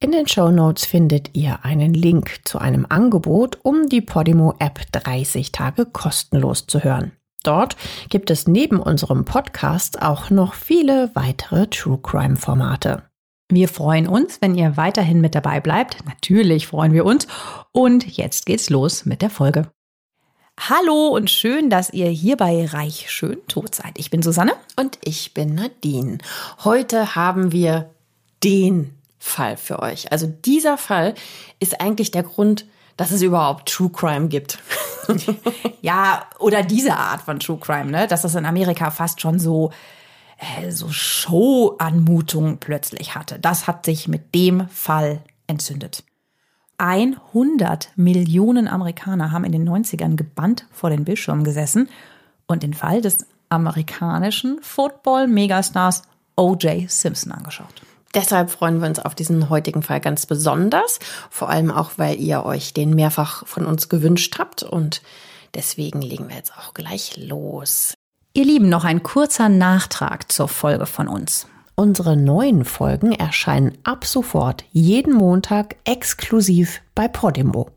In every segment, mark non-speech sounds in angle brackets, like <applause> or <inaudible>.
In den Show Notes findet ihr einen Link zu einem Angebot, um die Podimo App 30 Tage kostenlos zu hören. Dort gibt es neben unserem Podcast auch noch viele weitere True Crime Formate. Wir freuen uns, wenn ihr weiterhin mit dabei bleibt. Natürlich freuen wir uns. Und jetzt geht's los mit der Folge. Hallo und schön, dass ihr hier bei Reich schön tot seid. Ich bin Susanne. Und ich bin Nadine. Heute haben wir den Fall für euch. Also dieser Fall ist eigentlich der Grund, dass es überhaupt True Crime gibt. <laughs> ja, oder diese Art von True Crime, ne? Dass das in Amerika fast schon so, äh, so Show-Anmutung plötzlich hatte. Das hat sich mit dem Fall entzündet. 100 Millionen Amerikaner haben in den 90ern gebannt vor den Bildschirmen gesessen und den Fall des amerikanischen Football-Megastars O.J. Simpson angeschaut. Deshalb freuen wir uns auf diesen heutigen Fall ganz besonders, vor allem auch, weil ihr euch den mehrfach von uns gewünscht habt und deswegen legen wir jetzt auch gleich los. Ihr Lieben, noch ein kurzer Nachtrag zur Folge von uns. Unsere neuen Folgen erscheinen ab sofort jeden Montag exklusiv bei Podimo.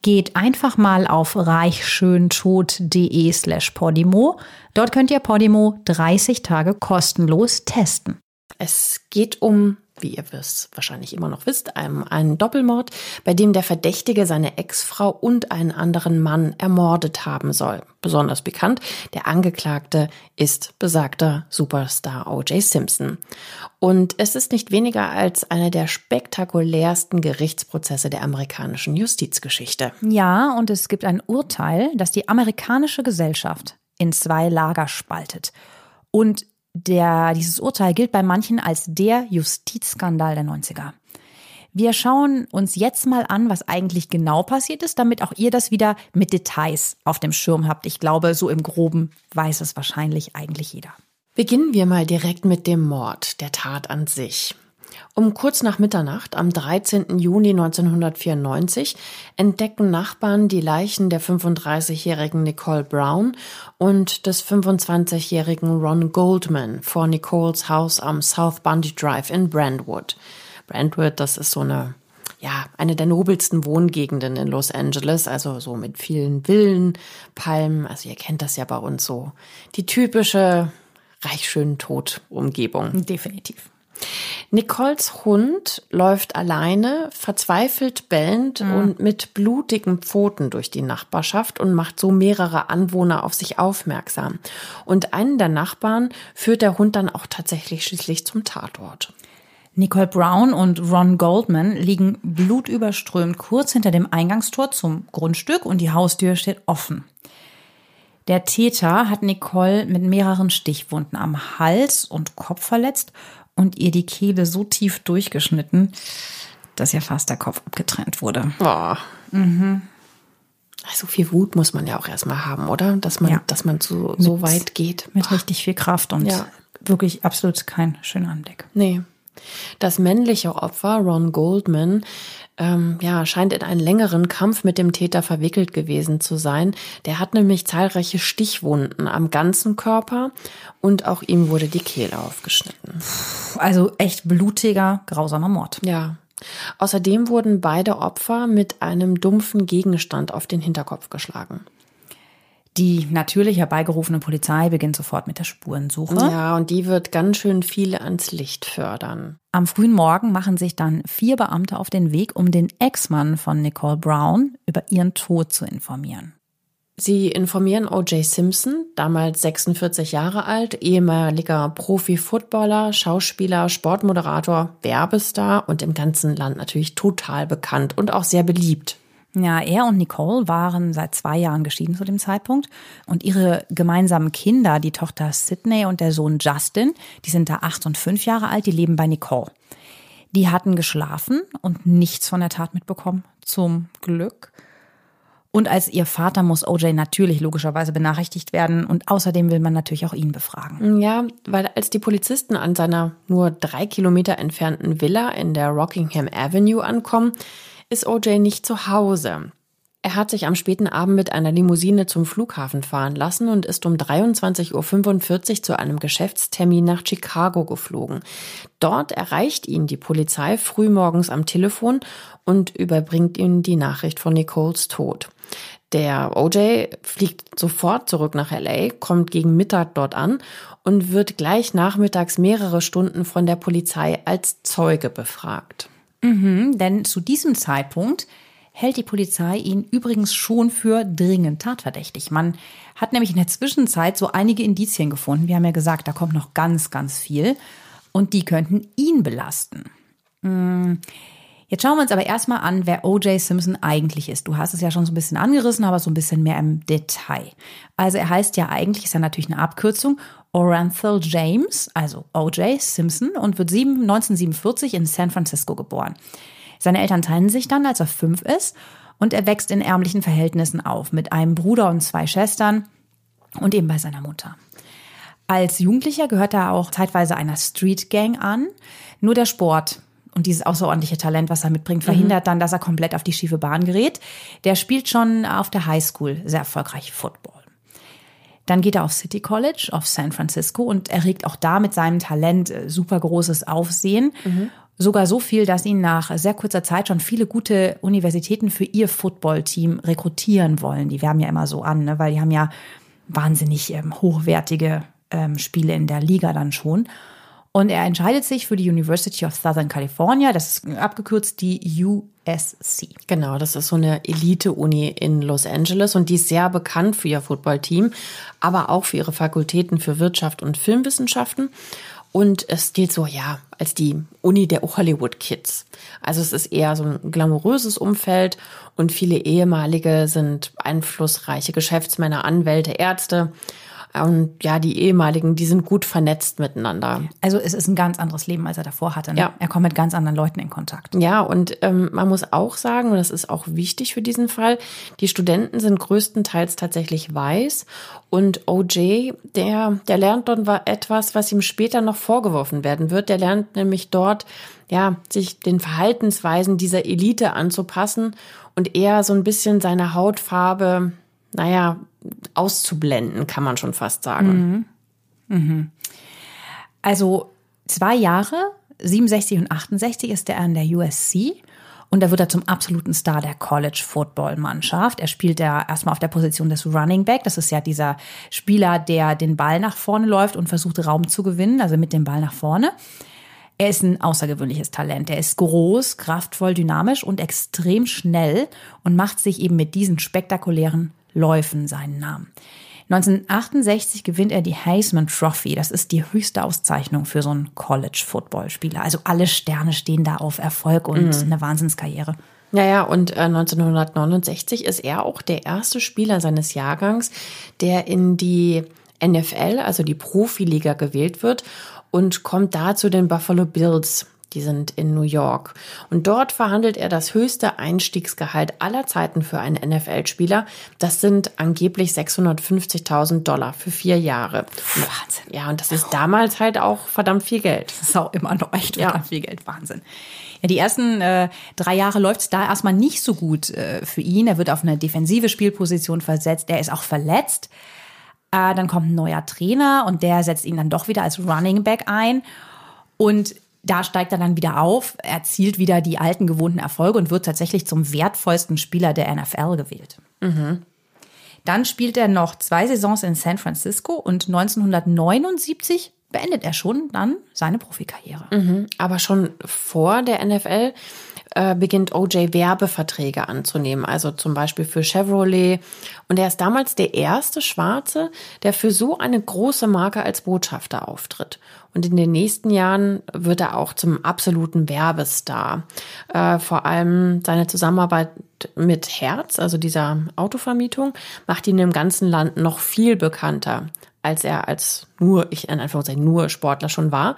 Geht einfach mal auf reichschöntod.de slash Podimo. Dort könnt ihr Podimo 30 Tage kostenlos testen. Es geht um wie ihr es wahrscheinlich immer noch wisst, einem einen Doppelmord, bei dem der Verdächtige seine Ex-Frau und einen anderen Mann ermordet haben soll. Besonders bekannt, der Angeklagte ist besagter Superstar O.J. Simpson. Und es ist nicht weniger als einer der spektakulärsten Gerichtsprozesse der amerikanischen Justizgeschichte. Ja, und es gibt ein Urteil, das die amerikanische Gesellschaft in zwei Lager spaltet. Und der, dieses Urteil gilt bei manchen als der Justizskandal der 90er. Wir schauen uns jetzt mal an, was eigentlich genau passiert ist, damit auch ihr das wieder mit Details auf dem Schirm habt. Ich glaube, so im groben weiß es wahrscheinlich eigentlich jeder. Beginnen wir mal direkt mit dem Mord, der Tat an sich. Um kurz nach Mitternacht am 13. Juni 1994 entdecken Nachbarn die Leichen der 35-jährigen Nicole Brown und des 25-jährigen Ron Goldman vor Nicoles Haus am South Bundy Drive in Brentwood. Brentwood, das ist so eine ja, eine der nobelsten Wohngegenden in Los Angeles, also so mit vielen Villen, Palmen, also ihr kennt das ja bei uns so. Die typische reich schön tot Umgebung. Definitiv. Nicoles Hund läuft alleine, verzweifelt bellend mhm. und mit blutigen Pfoten durch die Nachbarschaft und macht so mehrere Anwohner auf sich aufmerksam. Und einen der Nachbarn führt der Hund dann auch tatsächlich schließlich zum Tatort. Nicole Brown und Ron Goldman liegen blutüberströmt kurz hinter dem Eingangstor zum Grundstück und die Haustür steht offen. Der Täter hat Nicole mit mehreren Stichwunden am Hals und Kopf verletzt und ihr die Kehle so tief durchgeschnitten, dass ihr fast der Kopf abgetrennt wurde. Boah. Mhm. So viel Wut muss man ja auch erstmal haben, oder? Dass man, ja. dass man so, so mit, weit geht. Mit Boah. richtig viel Kraft und ja. wirklich absolut kein schöner Anblick. Nee. Das männliche Opfer, Ron Goldman, ähm, ja, scheint in einen längeren Kampf mit dem Täter verwickelt gewesen zu sein. Der hat nämlich zahlreiche Stichwunden am ganzen Körper und auch ihm wurde die Kehle aufgeschnitten. Also echt blutiger, grausamer Mord. Ja. Außerdem wurden beide Opfer mit einem dumpfen Gegenstand auf den Hinterkopf geschlagen. Die natürlich herbeigerufene Polizei beginnt sofort mit der Spurensuche. Ja, und die wird ganz schön viele ans Licht fördern. Am frühen Morgen machen sich dann vier Beamte auf den Weg, um den Ex-Mann von Nicole Brown über ihren Tod zu informieren. Sie informieren O.J. Simpson, damals 46 Jahre alt, ehemaliger Profi-Footballer, Schauspieler, Sportmoderator, Werbestar und im ganzen Land natürlich total bekannt und auch sehr beliebt. Ja, er und Nicole waren seit zwei Jahren geschieden zu dem Zeitpunkt. Und ihre gemeinsamen Kinder, die Tochter Sydney und der Sohn Justin, die sind da acht und fünf Jahre alt, die leben bei Nicole. Die hatten geschlafen und nichts von der Tat mitbekommen, zum Glück. Und als ihr Vater muss OJ natürlich logischerweise benachrichtigt werden. Und außerdem will man natürlich auch ihn befragen. Ja, weil als die Polizisten an seiner nur drei Kilometer entfernten Villa in der Rockingham Avenue ankommen, ist OJ nicht zu Hause. Er hat sich am späten Abend mit einer Limousine zum Flughafen fahren lassen und ist um 23.45 Uhr zu einem Geschäftstermin nach Chicago geflogen. Dort erreicht ihn die Polizei frühmorgens am Telefon und überbringt ihm die Nachricht von Nicoles Tod. Der OJ fliegt sofort zurück nach LA, kommt gegen Mittag dort an und wird gleich nachmittags mehrere Stunden von der Polizei als Zeuge befragt. Mhm, denn zu diesem Zeitpunkt hält die Polizei ihn übrigens schon für dringend tatverdächtig. Man hat nämlich in der Zwischenzeit so einige Indizien gefunden. Wir haben ja gesagt, da kommt noch ganz, ganz viel. Und die könnten ihn belasten. Hm. Jetzt schauen wir uns aber erstmal an, wer O.J. Simpson eigentlich ist. Du hast es ja schon so ein bisschen angerissen, aber so ein bisschen mehr im Detail. Also er heißt ja eigentlich, ist ja natürlich eine Abkürzung, Orenthal James, also O.J. Simpson und wird 1947 in San Francisco geboren. Seine Eltern teilen sich dann, als er fünf ist, und er wächst in ärmlichen Verhältnissen auf, mit einem Bruder und zwei Schwestern und eben bei seiner Mutter. Als Jugendlicher gehört er auch zeitweise einer Street Gang an. Nur der Sport und dieses außerordentliche Talent, was er mitbringt, verhindert mhm. dann, dass er komplett auf die schiefe Bahn gerät. Der spielt schon auf der Highschool sehr erfolgreich Football. Dann geht er auf City College auf San Francisco und erregt auch da mit seinem Talent äh, super großes Aufsehen. Mhm. Sogar so viel, dass ihn nach sehr kurzer Zeit schon viele gute Universitäten für ihr Footballteam rekrutieren wollen. Die werben ja immer so an, ne? weil die haben ja wahnsinnig ähm, hochwertige ähm, Spiele in der Liga dann schon. Und er entscheidet sich für die University of Southern California, das ist abgekürzt die USC. Genau, das ist so eine Elite-Uni in Los Angeles und die ist sehr bekannt für ihr Footballteam, aber auch für ihre Fakultäten für Wirtschaft und Filmwissenschaften. Und es gilt so, ja, als die Uni der Hollywood Kids. Also es ist eher so ein glamouröses Umfeld und viele ehemalige sind einflussreiche Geschäftsmänner, Anwälte, Ärzte. Und ja, die ehemaligen, die sind gut vernetzt miteinander. Also es ist ein ganz anderes Leben, als er davor hatte. Ne? Ja. Er kommt mit ganz anderen Leuten in Kontakt. Ja, und ähm, man muss auch sagen, und das ist auch wichtig für diesen Fall, die Studenten sind größtenteils tatsächlich weiß. Und OJ, der, der lernt dort etwas, was ihm später noch vorgeworfen werden wird. Der lernt nämlich dort, ja, sich den Verhaltensweisen dieser Elite anzupassen und eher so ein bisschen seine Hautfarbe, naja, auszublenden, kann man schon fast sagen. Mhm. Mhm. Also zwei Jahre, 67 und 68 ist er an der USC. Und da wird er zum absoluten Star der College Football Mannschaft. Er spielt ja erstmal auf der Position des Running Back. Das ist ja dieser Spieler, der den Ball nach vorne läuft und versucht Raum zu gewinnen, also mit dem Ball nach vorne. Er ist ein außergewöhnliches Talent. Er ist groß, kraftvoll, dynamisch und extrem schnell und macht sich eben mit diesen spektakulären Läufen seinen Namen. 1968 gewinnt er die Heisman Trophy. Das ist die höchste Auszeichnung für so einen College-Football-Spieler. Also alle Sterne stehen da auf Erfolg und mhm. eine Wahnsinnskarriere. Ja, ja, und äh, 1969 ist er auch der erste Spieler seines Jahrgangs, der in die NFL, also die Profiliga, gewählt wird und kommt da zu den Buffalo Bills. Die sind in New York. Und dort verhandelt er das höchste Einstiegsgehalt aller Zeiten für einen NFL-Spieler. Das sind angeblich 650.000 Dollar für vier Jahre. Wahnsinn. Ja, und das ist damals halt auch verdammt viel Geld. Das ist auch immer noch echt verdammt ja. viel Geld. Wahnsinn. Ja, die ersten äh, drei Jahre läuft es da erstmal nicht so gut äh, für ihn. Er wird auf eine defensive Spielposition versetzt. Er ist auch verletzt. Äh, dann kommt ein neuer Trainer und der setzt ihn dann doch wieder als Running Back ein. Und da steigt er dann wieder auf, erzielt wieder die alten gewohnten Erfolge und wird tatsächlich zum wertvollsten Spieler der NFL gewählt. Mhm. Dann spielt er noch zwei Saisons in San Francisco und 1979 beendet er schon dann seine Profikarriere. Mhm. Aber schon vor der NFL äh, beginnt OJ Werbeverträge anzunehmen, also zum Beispiel für Chevrolet. Und er ist damals der erste Schwarze, der für so eine große Marke als Botschafter auftritt. Und in den nächsten Jahren wird er auch zum absoluten Werbestar. Äh, vor allem seine Zusammenarbeit mit Herz, also dieser Autovermietung, macht ihn im ganzen Land noch viel bekannter. Als er als nur, ich in Anführungszeichen nur Sportler schon war.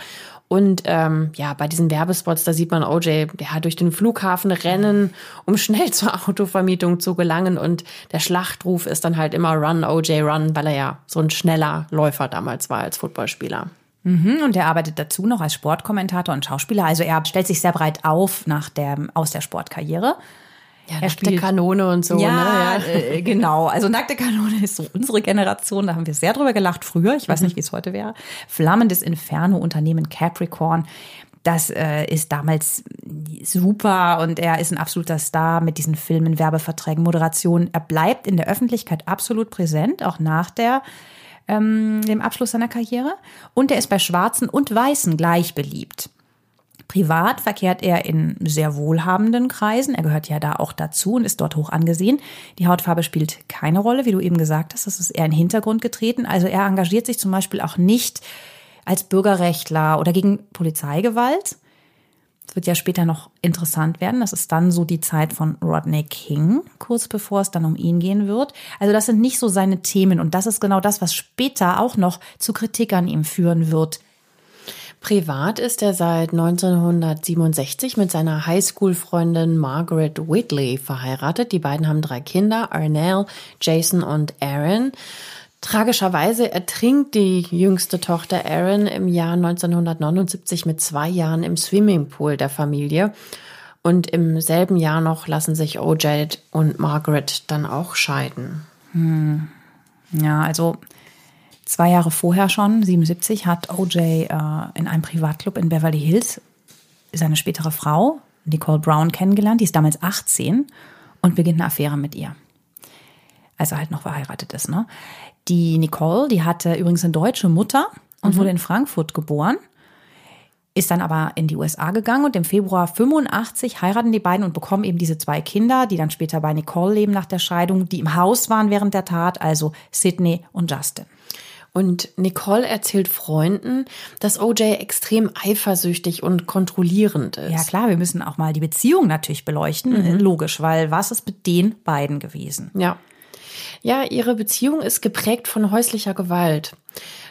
Und ähm, ja, bei diesen Werbespots, da sieht man OJ ja, durch den Flughafen rennen, um schnell <laughs> zur Autovermietung zu gelangen. Und der Schlachtruf ist dann halt immer Run, OJ, Run, weil er ja so ein schneller Läufer damals war als Footballspieler. Mhm, und er arbeitet dazu noch als Sportkommentator und Schauspieler. Also er stellt sich sehr breit auf nach der, aus der Sportkarriere. Ja, er spielt Kanone und so. Ja, ne? ja. Äh, genau. Also nackte Kanone ist so unsere Generation. Da haben wir sehr drüber gelacht früher. Ich weiß mhm. nicht, wie es heute wäre. Flammendes Inferno Unternehmen Capricorn. Das äh, ist damals super und er ist ein absoluter Star mit diesen Filmen, Werbeverträgen, Moderationen. Er bleibt in der Öffentlichkeit absolut präsent, auch nach der ähm, dem Abschluss seiner Karriere. Und er ist bei Schwarzen und Weißen gleich beliebt. Privat verkehrt er in sehr wohlhabenden Kreisen. Er gehört ja da auch dazu und ist dort hoch angesehen. Die Hautfarbe spielt keine Rolle, wie du eben gesagt hast. Das ist eher in den Hintergrund getreten. Also er engagiert sich zum Beispiel auch nicht als Bürgerrechtler oder gegen Polizeigewalt. Das wird ja später noch interessant werden. Das ist dann so die Zeit von Rodney King, kurz bevor es dann um ihn gehen wird. Also das sind nicht so seine Themen und das ist genau das, was später auch noch zu Kritik an ihm führen wird. Privat ist er seit 1967 mit seiner Highschool-Freundin Margaret Whitley verheiratet. Die beiden haben drei Kinder, Arnell, Jason und Aaron. Tragischerweise ertrinkt die jüngste Tochter Aaron im Jahr 1979 mit zwei Jahren im Swimmingpool der Familie. Und im selben Jahr noch lassen sich OJ und Margaret dann auch scheiden. Hm. Ja, also Zwei Jahre vorher schon, 77, hat OJ äh, in einem Privatclub in Beverly Hills seine spätere Frau, Nicole Brown, kennengelernt. Die ist damals 18 und beginnt eine Affäre mit ihr. Also halt noch verheiratet ist, ne? Die Nicole, die hatte übrigens eine deutsche Mutter und mhm. wurde in Frankfurt geboren ist dann aber in die USA gegangen und im Februar 85 heiraten die beiden und bekommen eben diese zwei Kinder, die dann später bei Nicole leben nach der Scheidung, die im Haus waren während der Tat, also Sydney und Justin. Und Nicole erzählt Freunden, dass OJ extrem eifersüchtig und kontrollierend ist. Ja klar, wir müssen auch mal die Beziehung natürlich beleuchten. Mhm. Logisch, weil was ist mit den beiden gewesen? Ja. Ja, ihre Beziehung ist geprägt von häuslicher Gewalt.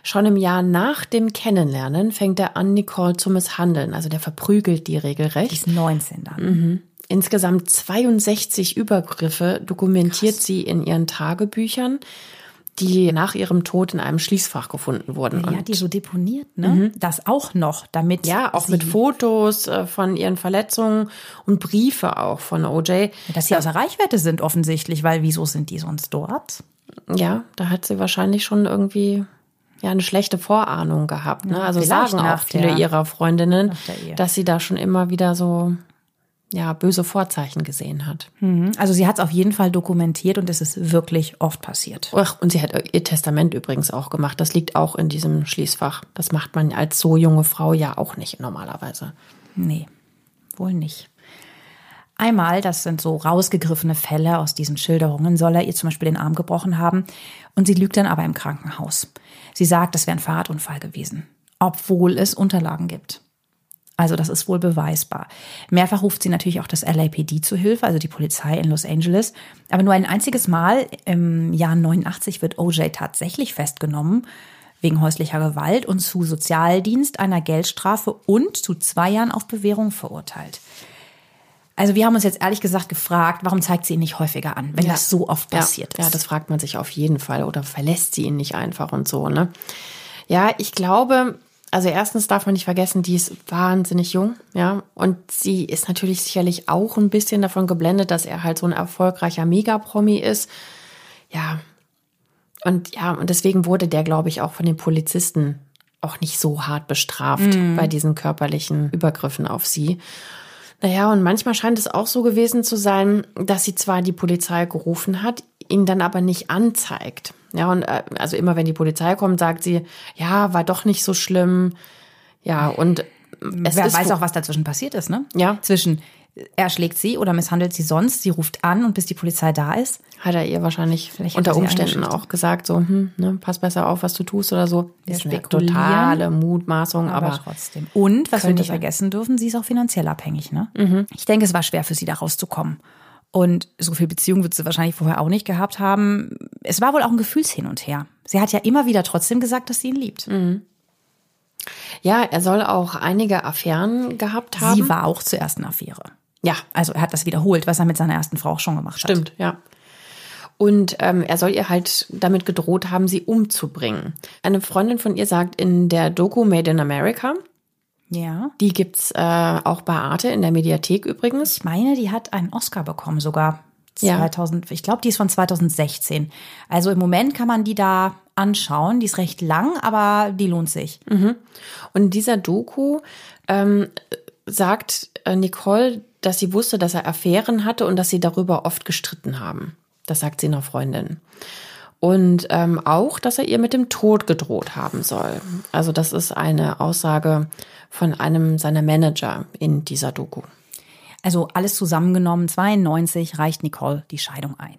Schon im Jahr nach dem Kennenlernen fängt er an, Nicole zu misshandeln. Also der verprügelt die regelrecht. Die ist 19 dann. Mhm. Insgesamt 62 Übergriffe dokumentiert Krass. sie in ihren Tagebüchern die nach ihrem Tod in einem Schließfach gefunden wurden. Ja, die so deponiert, ne? Mhm. Das auch noch, damit. Ja, auch mit Fotos äh, von ihren Verletzungen und Briefe auch von OJ. Dass sie außer Reichweite sind offensichtlich, weil wieso sind die sonst dort? Ja, da hat sie wahrscheinlich schon irgendwie ja eine schlechte Vorahnung gehabt. Ne? Also sagen auch viele ihrer Freundinnen, dass sie da schon immer wieder so ja, böse Vorzeichen gesehen hat. Mhm. Also sie hat es auf jeden Fall dokumentiert und es ist wirklich oft passiert. Ach, und sie hat ihr Testament übrigens auch gemacht. Das liegt auch in diesem Schließfach. Das macht man als so junge Frau ja auch nicht normalerweise. Nee, wohl nicht. Einmal, das sind so rausgegriffene Fälle aus diesen Schilderungen, soll er ihr zum Beispiel den Arm gebrochen haben und sie lügt dann aber im Krankenhaus. Sie sagt, es wäre ein Fahrradunfall gewesen, obwohl es Unterlagen gibt. Also das ist wohl beweisbar. Mehrfach ruft sie natürlich auch das LAPD zu Hilfe, also die Polizei in Los Angeles. Aber nur ein einziges Mal im Jahr 89 wird OJ tatsächlich festgenommen wegen häuslicher Gewalt und zu Sozialdienst, einer Geldstrafe und zu zwei Jahren auf Bewährung verurteilt. Also wir haben uns jetzt ehrlich gesagt gefragt, warum zeigt sie ihn nicht häufiger an, wenn ja. das so oft passiert ja. ist? Ja, das fragt man sich auf jeden Fall. Oder verlässt sie ihn nicht einfach und so, ne? Ja, ich glaube, also erstens darf man nicht vergessen, die ist wahnsinnig jung, ja. Und sie ist natürlich sicherlich auch ein bisschen davon geblendet, dass er halt so ein erfolgreicher Megapromi ist. Ja. Und ja, und deswegen wurde der, glaube ich, auch von den Polizisten auch nicht so hart bestraft mhm. bei diesen körperlichen Übergriffen auf sie. Naja, und manchmal scheint es auch so gewesen zu sein, dass sie zwar die Polizei gerufen hat, ihn dann aber nicht anzeigt. Ja, und äh, also immer wenn die Polizei kommt, sagt sie, ja, war doch nicht so schlimm. Ja, und es Wer weiß auch, was dazwischen passiert ist, ne? Ja. Zwischen er schlägt sie oder misshandelt sie sonst, sie ruft an und bis die Polizei da ist. Hat er ihr wahrscheinlich unter Umständen auch gesagt, so, hm, ne, pass besser auf, was du tust oder so. Das ist eine totale Mutmaßung, aber, aber trotzdem. Und, was wir nicht vergessen dürfen, sie ist auch finanziell abhängig, ne? Mhm. Ich denke, es war schwer für sie da rauszukommen. Und so viel Beziehung wird sie wahrscheinlich vorher auch nicht gehabt haben. Es war wohl auch ein Gefühlshin und her. Sie hat ja immer wieder trotzdem gesagt, dass sie ihn liebt. Ja, er soll auch einige Affären gehabt haben. Sie war auch zuerst eine Affäre. ja, Also er hat das wiederholt, was er mit seiner ersten Frau auch schon gemacht hat. Stimmt, ja. Und ähm, er soll ihr halt damit gedroht haben, sie umzubringen. Eine Freundin von ihr sagt in der Doku Made in America, Ja. die gibt's äh, auch bei Arte in der Mediathek übrigens. Ich meine, die hat einen Oscar bekommen sogar. Ja. 2000, ich glaube, die ist von 2016. Also im Moment kann man die da anschauen. Die ist recht lang, aber die lohnt sich. Und in dieser Doku ähm, sagt äh, Nicole, dass sie wusste, dass er Affären hatte und dass sie darüber oft gestritten haben. Das sagt sie einer Freundin. Und ähm, auch, dass er ihr mit dem Tod gedroht haben soll. Also das ist eine Aussage von einem seiner Manager in dieser Doku. Also alles zusammengenommen, 92 reicht Nicole die Scheidung ein.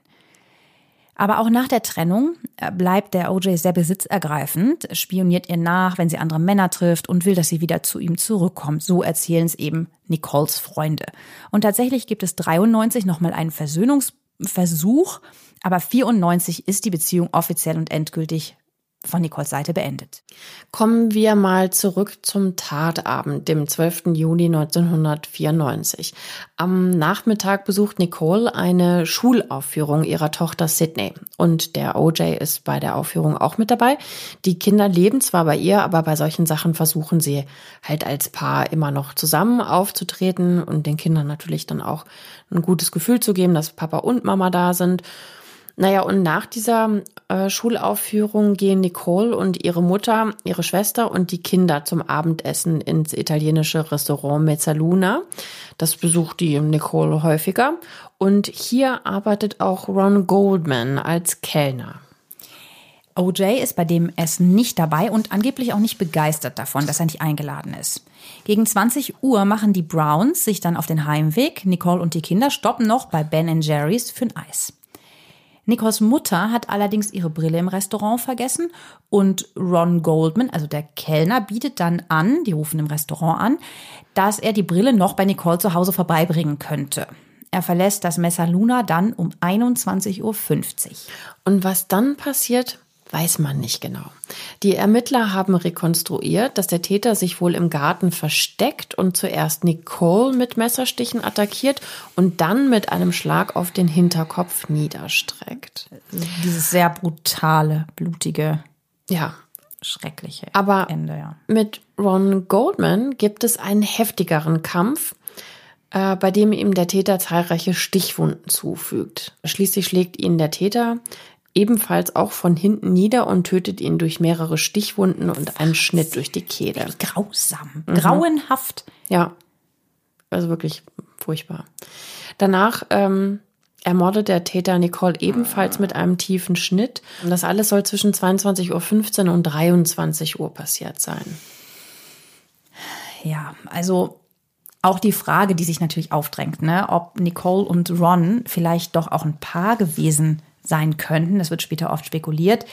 Aber auch nach der Trennung äh, bleibt der OJ sehr besitzergreifend, spioniert ihr nach, wenn sie andere Männer trifft und will, dass sie wieder zu ihm zurückkommt. So erzählen es eben Nicoles Freunde. Und tatsächlich gibt es 93 nochmal einen Versöhnungsversuch, aber 94 ist die Beziehung offiziell und endgültig von Nicoles Seite beendet. Kommen wir mal zurück zum Tatabend, dem 12. Juni 1994. Am Nachmittag besucht Nicole eine Schulaufführung ihrer Tochter Sydney. Und der OJ ist bei der Aufführung auch mit dabei. Die Kinder leben zwar bei ihr, aber bei solchen Sachen versuchen sie halt als Paar immer noch zusammen aufzutreten und den Kindern natürlich dann auch ein gutes Gefühl zu geben, dass Papa und Mama da sind. Naja, und nach dieser äh, Schulaufführung gehen Nicole und ihre Mutter, ihre Schwester und die Kinder zum Abendessen ins italienische Restaurant Mezzaluna. Das besucht die Nicole häufiger. Und hier arbeitet auch Ron Goldman als Kellner. OJ ist bei dem Essen nicht dabei und angeblich auch nicht begeistert davon, dass er nicht eingeladen ist. Gegen 20 Uhr machen die Browns sich dann auf den Heimweg. Nicole und die Kinder stoppen noch bei Ben Jerry's für ein Eis. Nicoles Mutter hat allerdings ihre Brille im Restaurant vergessen und Ron Goldman, also der Kellner, bietet dann an, die rufen im Restaurant an, dass er die Brille noch bei Nicole zu Hause vorbeibringen könnte. Er verlässt das Messer Luna dann um 21.50 Uhr. Und was dann passiert, weiß man nicht genau. Die Ermittler haben rekonstruiert, dass der Täter sich wohl im Garten versteckt und zuerst Nicole mit Messerstichen attackiert und dann mit einem Schlag auf den Hinterkopf niederstreckt. Dieses sehr brutale, blutige, Ja, schreckliche Aber- Ende, ja. Mit Ron Goldman gibt es einen heftigeren Kampf, äh, bei dem ihm der Täter zahlreiche Stichwunden zufügt. Schließlich schlägt ihn der Täter ebenfalls auch von hinten nieder und tötet ihn durch mehrere Stichwunden und einen Schnitt durch die Kehle. Grausam, grauenhaft. Ja, also wirklich furchtbar. Danach ähm, ermordet der Täter Nicole ebenfalls mit einem tiefen Schnitt. Und das alles soll zwischen 22.15 Uhr und 23 Uhr passiert sein. Ja, also auch die Frage, die sich natürlich aufdrängt, ne, ob Nicole und Ron vielleicht doch auch ein Paar gewesen sein könnten. Das wird später oft spekuliert.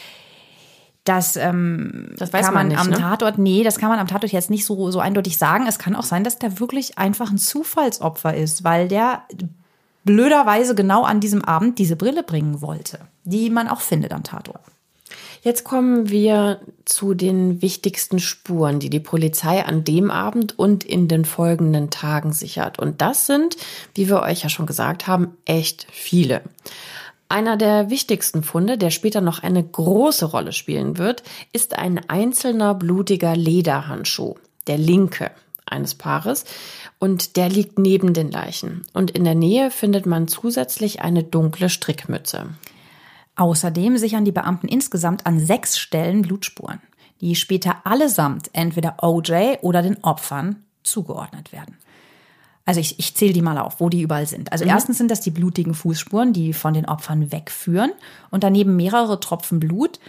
Das, ähm, Das weiß kann man man, nicht, am ne? Tatort, nee, das kann man am Tatort jetzt nicht so, so eindeutig sagen. Es kann auch sein, dass der wirklich einfach ein Zufallsopfer ist, weil der blöderweise genau an diesem Abend diese Brille bringen wollte, die man auch findet am Tatort. Jetzt kommen wir zu den wichtigsten Spuren, die die Polizei an dem Abend und in den folgenden Tagen sichert. Und das sind, wie wir euch ja schon gesagt haben, echt viele. Einer der wichtigsten Funde, der später noch eine große Rolle spielen wird, ist ein einzelner blutiger Lederhandschuh, der linke eines Paares, und der liegt neben den Leichen. Und in der Nähe findet man zusätzlich eine dunkle Strickmütze. Außerdem sichern die Beamten insgesamt an sechs Stellen Blutspuren, die später allesamt entweder OJ oder den Opfern zugeordnet werden. Also ich, ich zähle die mal auf, wo die überall sind. Also erstens sind das die blutigen Fußspuren, die von den Opfern wegführen und daneben mehrere Tropfen Blut.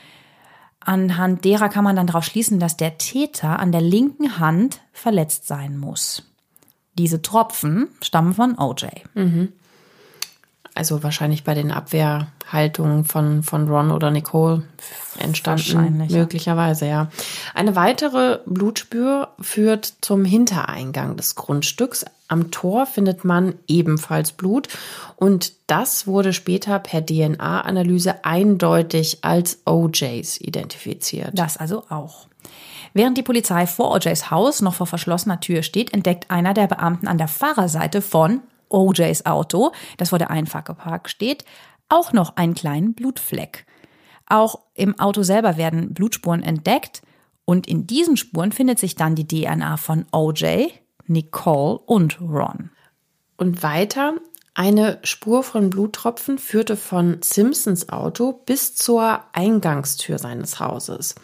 Anhand derer kann man dann darauf schließen, dass der Täter an der linken Hand verletzt sein muss. Diese Tropfen stammen von OJ. Also wahrscheinlich bei den Abwehrhaltungen von, von Ron oder Nicole entstanden. Möglicherweise, ja. Eine weitere Blutspür führt zum Hintereingang des Grundstücks. Am Tor findet man ebenfalls Blut und das wurde später per DNA-Analyse eindeutig als OJs identifiziert. Das also auch. Während die Polizei vor OJs Haus noch vor verschlossener Tür steht, entdeckt einer der Beamten an der Fahrerseite von OJs Auto, das vor der Einfahrt geparkt steht, auch noch einen kleinen Blutfleck. Auch im Auto selber werden Blutspuren entdeckt und in diesen Spuren findet sich dann die DNA von OJ, Nicole und Ron. Und weiter, eine Spur von Bluttropfen führte von Simpsons Auto bis zur Eingangstür seines Hauses.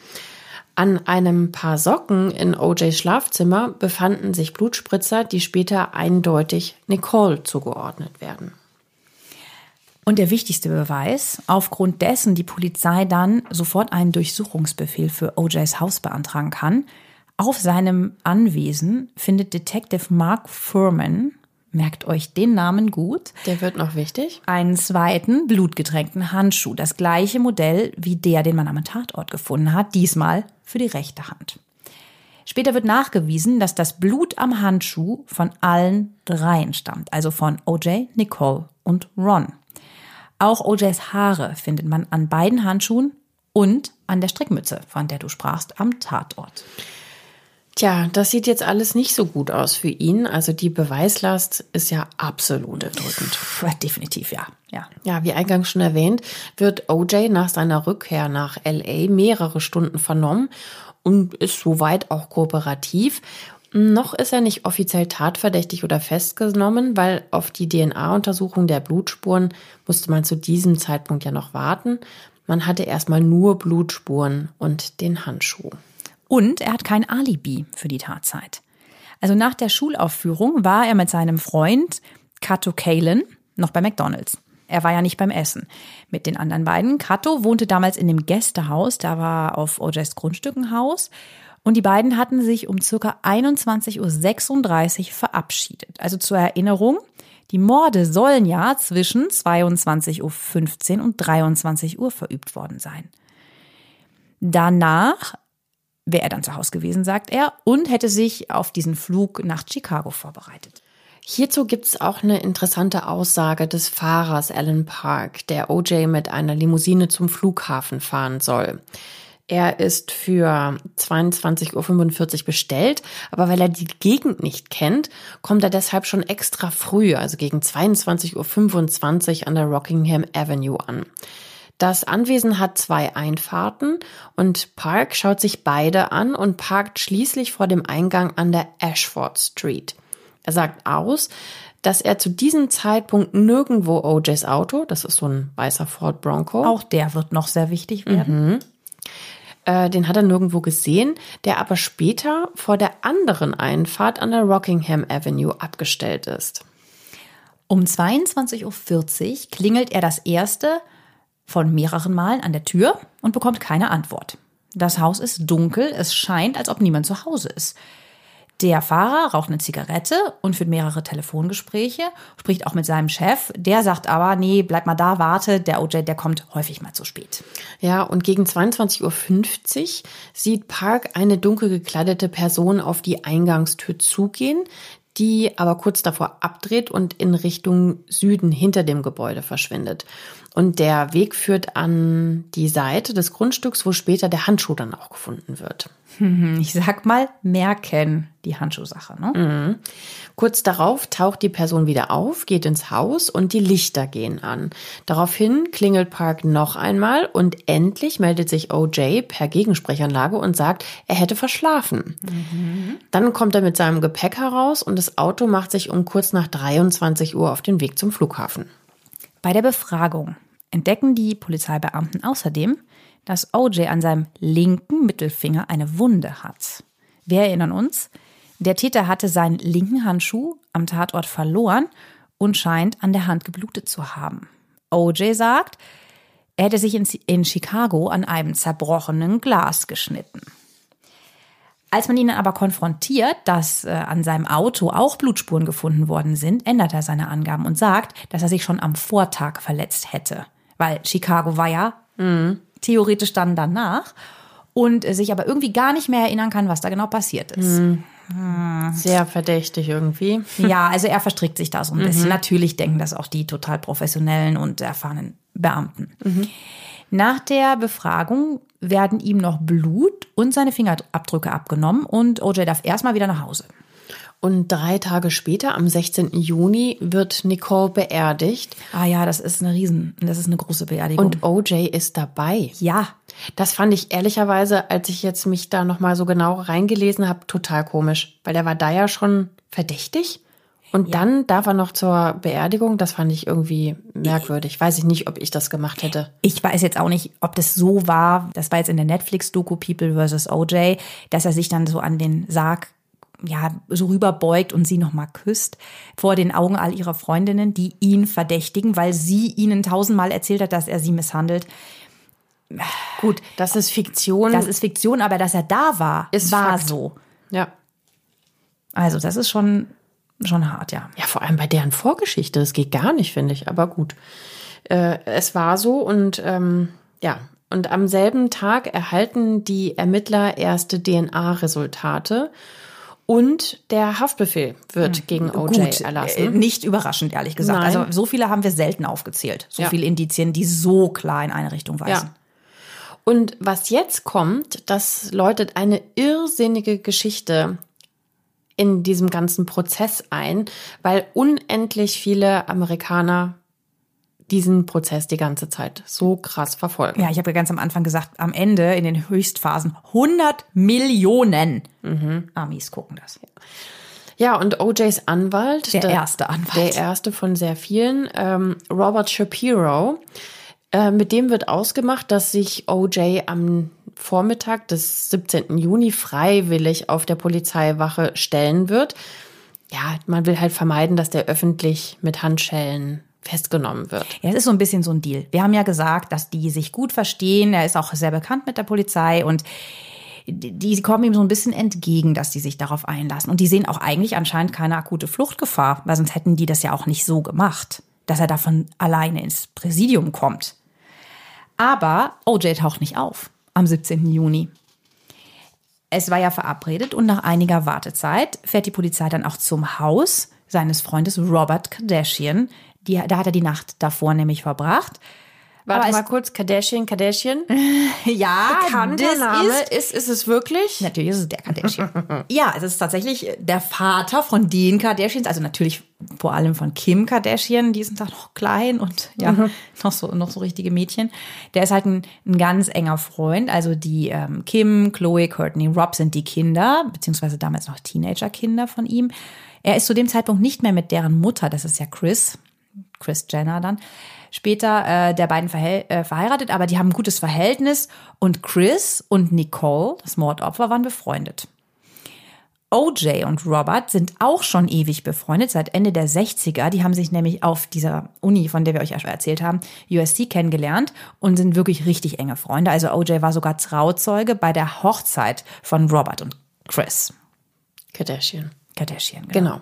An einem Paar Socken in OJs Schlafzimmer befanden sich Blutspritzer, die später eindeutig Nicole zugeordnet werden. Und der wichtigste Beweis, aufgrund dessen die Polizei dann sofort einen Durchsuchungsbefehl für OJs Haus beantragen kann, auf seinem Anwesen findet Detective Mark Furman, merkt euch den Namen gut. Der wird noch wichtig. Einen zweiten blutgetränkten Handschuh, das gleiche Modell wie der, den man am Tatort gefunden hat, diesmal für die rechte Hand. Später wird nachgewiesen, dass das Blut am Handschuh von allen dreien stammt, also von OJ, Nicole und Ron. Auch OJs Haare findet man an beiden Handschuhen und an der Strickmütze, von der du sprachst, am Tatort. Tja, das sieht jetzt alles nicht so gut aus für ihn. Also die Beweislast ist ja absolut erdrückend. Definitiv, ja. Ja. ja, wie eingangs schon erwähnt, wird OJ nach seiner Rückkehr nach LA mehrere Stunden vernommen und ist soweit auch kooperativ. Noch ist er nicht offiziell tatverdächtig oder festgenommen, weil auf die DNA-Untersuchung der Blutspuren musste man zu diesem Zeitpunkt ja noch warten. Man hatte erstmal nur Blutspuren und den Handschuh. Und er hat kein Alibi für die Tatzeit. Also nach der Schulaufführung war er mit seinem Freund Kato Kalen noch bei McDonald's. Er war ja nicht beim Essen. Mit den anderen beiden. Kato wohnte damals in dem Gästehaus, da war auf OJs Grundstück ein Haus. Und die beiden hatten sich um circa 21.36 Uhr verabschiedet. Also zur Erinnerung, die Morde sollen ja zwischen 22.15 Uhr und 23 Uhr verübt worden sein. Danach wäre er dann zu Hause gewesen, sagt er, und hätte sich auf diesen Flug nach Chicago vorbereitet. Hierzu gibt's auch eine interessante Aussage des Fahrers Alan Park, der OJ mit einer Limousine zum Flughafen fahren soll. Er ist für 22.45 Uhr bestellt, aber weil er die Gegend nicht kennt, kommt er deshalb schon extra früh, also gegen 22.25 Uhr an der Rockingham Avenue an. Das Anwesen hat zwei Einfahrten und Park schaut sich beide an und parkt schließlich vor dem Eingang an der Ashford Street. Er sagt aus, dass er zu diesem Zeitpunkt nirgendwo OJs Auto, das ist so ein weißer Ford Bronco. Auch der wird noch sehr wichtig werden. Mhm. Äh, den hat er nirgendwo gesehen, der aber später vor der anderen Einfahrt an der Rockingham Avenue abgestellt ist. Um 22.40 Uhr klingelt er das erste von mehreren Malen an der Tür und bekommt keine Antwort. Das Haus ist dunkel, es scheint, als ob niemand zu Hause ist. Der Fahrer raucht eine Zigarette und führt mehrere Telefongespräche, spricht auch mit seinem Chef. Der sagt aber, nee, bleib mal da, warte, der OJ, der kommt häufig mal zu spät. Ja, und gegen 22.50 Uhr sieht Park eine dunkel gekleidete Person auf die Eingangstür zugehen, die aber kurz davor abdreht und in Richtung Süden hinter dem Gebäude verschwindet. Und der Weg führt an die Seite des Grundstücks, wo später der Handschuh dann auch gefunden wird. Ich sag mal, merken die Handschuhsache. Ne? Mhm. Kurz darauf taucht die Person wieder auf, geht ins Haus und die Lichter gehen an. Daraufhin klingelt Park noch einmal und endlich meldet sich OJ per Gegensprechanlage und sagt, er hätte verschlafen. Mhm. Dann kommt er mit seinem Gepäck heraus und das Auto macht sich um kurz nach 23 Uhr auf den Weg zum Flughafen. Bei der Befragung entdecken die Polizeibeamten außerdem, dass OJ an seinem linken Mittelfinger eine Wunde hat. Wir erinnern uns, der Täter hatte seinen linken Handschuh am Tatort verloren und scheint an der Hand geblutet zu haben. OJ sagt, er hätte sich in, Chicago an einem zerbrochenen Glas geschnitten. Als man ihn aber konfrontiert, dass äh, an seinem Auto auch Blutspuren gefunden worden sind, ändert er seine Angaben und sagt, dass er sich schon am Vortag verletzt hätte. Weil Chicago war ja mhm. theoretisch dann danach und äh, sich aber irgendwie gar nicht mehr erinnern kann, was da genau passiert ist. Mhm. Sehr verdächtig irgendwie. Ja, also er verstrickt sich da so ein bisschen. Mhm. Natürlich denken das auch die total professionellen und erfahrenen Beamten. Mhm. Nach der Befragung werden ihm noch Blut und seine Fingerabdrücke abgenommen und OJ darf erstmal wieder nach Hause. Und drei Tage später, am 16. Juni, wird Nicole beerdigt. Ah ja, das ist eine Riesen, das ist eine große Beerdigung. Und OJ ist dabei. Ja. Das fand ich ehrlicherweise, als ich jetzt mich da nochmal so genau reingelesen habe, total komisch. Weil der war da ja schon verdächtig. Und ja. dann darf er noch zur Beerdigung. Das fand ich irgendwie merkwürdig. Weiß ich nicht, ob ich das gemacht hätte. Ich weiß jetzt auch nicht, ob das so war. Das war jetzt in der Netflix-Doku People vs. OJ, dass er sich dann so an den Sarg ja, so rüberbeugt und sie nochmal küsst vor den Augen all ihrer Freundinnen, die ihn verdächtigen, weil sie ihnen tausendmal erzählt hat, dass er sie misshandelt. Gut, das ist Fiktion. Das ist Fiktion, aber dass er da war, ist war Fakt. so. Ja. Also, das ist schon schon hart, ja. Ja, vor allem bei deren Vorgeschichte. Das geht gar nicht, finde ich. Aber gut. Äh, es war so und ähm, ja. Und am selben Tag erhalten die Ermittler erste DNA-Resultate. Und der Haftbefehl wird hm, gegen OJ Gut, erlassen. Äh, nicht überraschend, ehrlich gesagt. Nein. Also so viele haben wir selten aufgezählt. So ja. viele Indizien, die so klar in eine Richtung weisen. Ja. Und was jetzt kommt, das läutet eine irrsinnige Geschichte in diesem ganzen Prozess ein, weil unendlich viele Amerikaner diesen Prozess die ganze Zeit so krass verfolgen. Ja, ich habe ja ganz am Anfang gesagt, am Ende in den Höchstphasen 100 Millionen mhm. Amis gucken das. Ja, und OJs Anwalt, der, der erste Anwalt, der erste von sehr vielen, ähm, Robert Shapiro, äh, mit dem wird ausgemacht, dass sich OJ am Vormittag des 17. Juni freiwillig auf der Polizeiwache stellen wird. Ja, man will halt vermeiden, dass der öffentlich mit Handschellen festgenommen wird. Ja, es ist so ein bisschen so ein Deal. Wir haben ja gesagt, dass die sich gut verstehen. Er ist auch sehr bekannt mit der Polizei und die kommen ihm so ein bisschen entgegen, dass die sich darauf einlassen. Und die sehen auch eigentlich anscheinend keine akute Fluchtgefahr, weil sonst hätten die das ja auch nicht so gemacht, dass er davon alleine ins Präsidium kommt. Aber OJ taucht nicht auf am 17. Juni. Es war ja verabredet und nach einiger Wartezeit fährt die Polizei dann auch zum Haus seines Freundes Robert Kardashian. Die, da hat er die Nacht davor nämlich verbracht. Warte Aber mal kurz, Kardashian, Kardashian. <laughs> ja, bekannter Name ist, ist, ist es wirklich? Natürlich ist es der Kardashian. <laughs> ja, es ist tatsächlich der Vater von den Kardashians, also natürlich vor allem von Kim Kardashian, die sind da noch klein und ja, mhm. noch so noch so richtige Mädchen. Der ist halt ein, ein ganz enger Freund, also die ähm, Kim, Chloe, Courtney, Rob sind die Kinder, beziehungsweise damals noch Teenager-Kinder von ihm. Er ist zu dem Zeitpunkt nicht mehr mit deren Mutter, das ist ja Chris, Chris Jenner dann, später äh, der beiden verhe äh, verheiratet, aber die haben ein gutes Verhältnis und Chris und Nicole, das Mordopfer, waren befreundet. OJ und Robert sind auch schon ewig befreundet, seit Ende der 60er. Die haben sich nämlich auf dieser Uni, von der wir euch ja schon erzählt haben, USC kennengelernt und sind wirklich richtig enge Freunde. Also OJ war sogar Trauzeuge bei der Hochzeit von Robert und Chris. Kardashian. Kardashian. Genau. genau.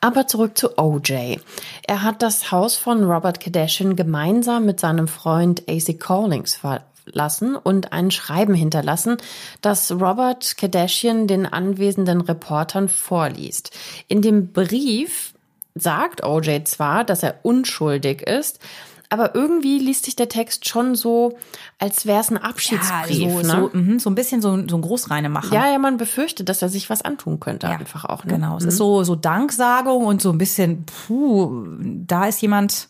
Aber zurück zu OJ. Er hat das Haus von Robert Kardashian gemeinsam mit seinem Freund AC Callings verlassen und ein Schreiben hinterlassen, das Robert Kardashian den anwesenden Reportern vorliest. In dem Brief sagt OJ zwar, dass er unschuldig ist, aber irgendwie liest sich der Text schon so, als wäre es ein Abschiedsbrief. Ja, so, ne? so, mh, so ein bisschen so, so ein Großreine machen. Ja, ja, man befürchtet, dass er sich was antun könnte, ja, einfach auch. Ne? Genau, es mhm. ist so, so Danksagung und so ein bisschen, puh, da ist jemand,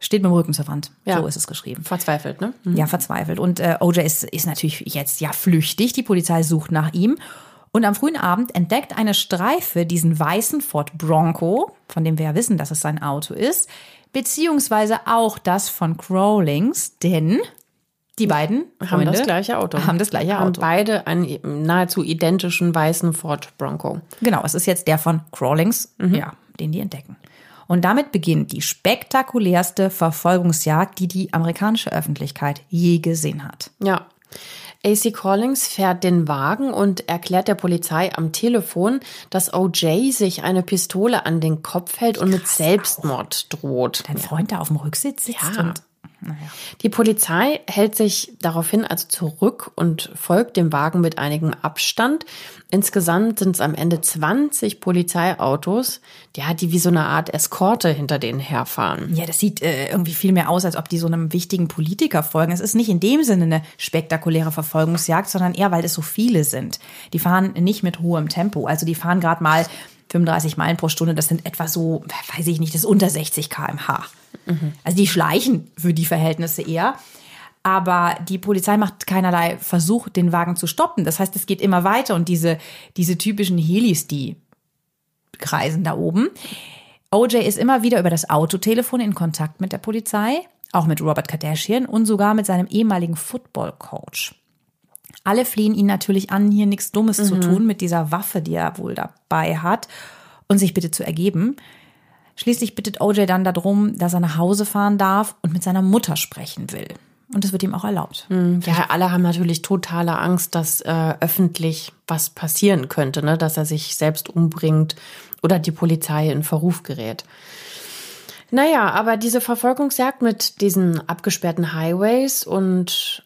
steht mit dem Rücken zur Wand. Ja. So ist es geschrieben. Verzweifelt, ne? Mhm. Ja, verzweifelt. Und äh, OJ ist, ist natürlich jetzt ja flüchtig. Die Polizei sucht nach ihm. Und am frühen Abend entdeckt eine Streife diesen weißen Ford Bronco, von dem wir ja wissen, dass es sein Auto ist, beziehungsweise auch das von Crowlings, denn die beiden haben das gleiche Auto. Haben das gleiche Auto. Haben beide einen nahezu identischen weißen Ford Bronco. Genau, es ist jetzt der von Crawlings, mhm. ja, den die entdecken. Und damit beginnt die spektakulärste Verfolgungsjagd, die die amerikanische Öffentlichkeit je gesehen hat. Ja. AC Collins fährt den Wagen und erklärt der Polizei am Telefon, dass OJ sich eine Pistole an den Kopf hält und mit Selbstmord droht. Dein Freund da auf dem Rücksitz sitzt Ja. und naja. Die Polizei hält sich daraufhin also zurück und folgt dem Wagen mit einigem Abstand. Insgesamt sind es am Ende 20 Polizeiautos, ja, die wie so eine Art Eskorte hinter denen herfahren. Ja, das sieht äh, irgendwie viel mehr aus, als ob die so einem wichtigen Politiker folgen. Es ist nicht in dem Sinne eine spektakuläre Verfolgungsjagd, sondern eher, weil es so viele sind. Die fahren nicht mit hohem Tempo. Also die fahren gerade mal 35 Meilen pro Stunde. Das sind etwa so, weiß ich nicht, das ist unter 60 km/h. Also die schleichen für die Verhältnisse eher. Aber die Polizei macht keinerlei Versuch, den Wagen zu stoppen. Das heißt, es geht immer weiter und diese, diese typischen Helis, die kreisen da oben. OJ ist immer wieder über das Autotelefon in Kontakt mit der Polizei, auch mit Robert Kardashian und sogar mit seinem ehemaligen Football-Coach. Alle flehen ihn natürlich an, hier nichts Dummes zu tun mit dieser Waffe, die er wohl dabei hat und sich bitte zu ergeben. Schließlich bittet OJ dann darum, dass er nach Hause fahren darf und mit seiner Mutter sprechen will. Und das wird ihm auch erlaubt. Ja, alle haben natürlich totale Angst, dass äh, öffentlich was passieren könnte, ne? dass er sich selbst umbringt oder die Polizei in Verruf gerät. Naja, aber diese Verfolgungsjagd mit diesen abgesperrten Highways und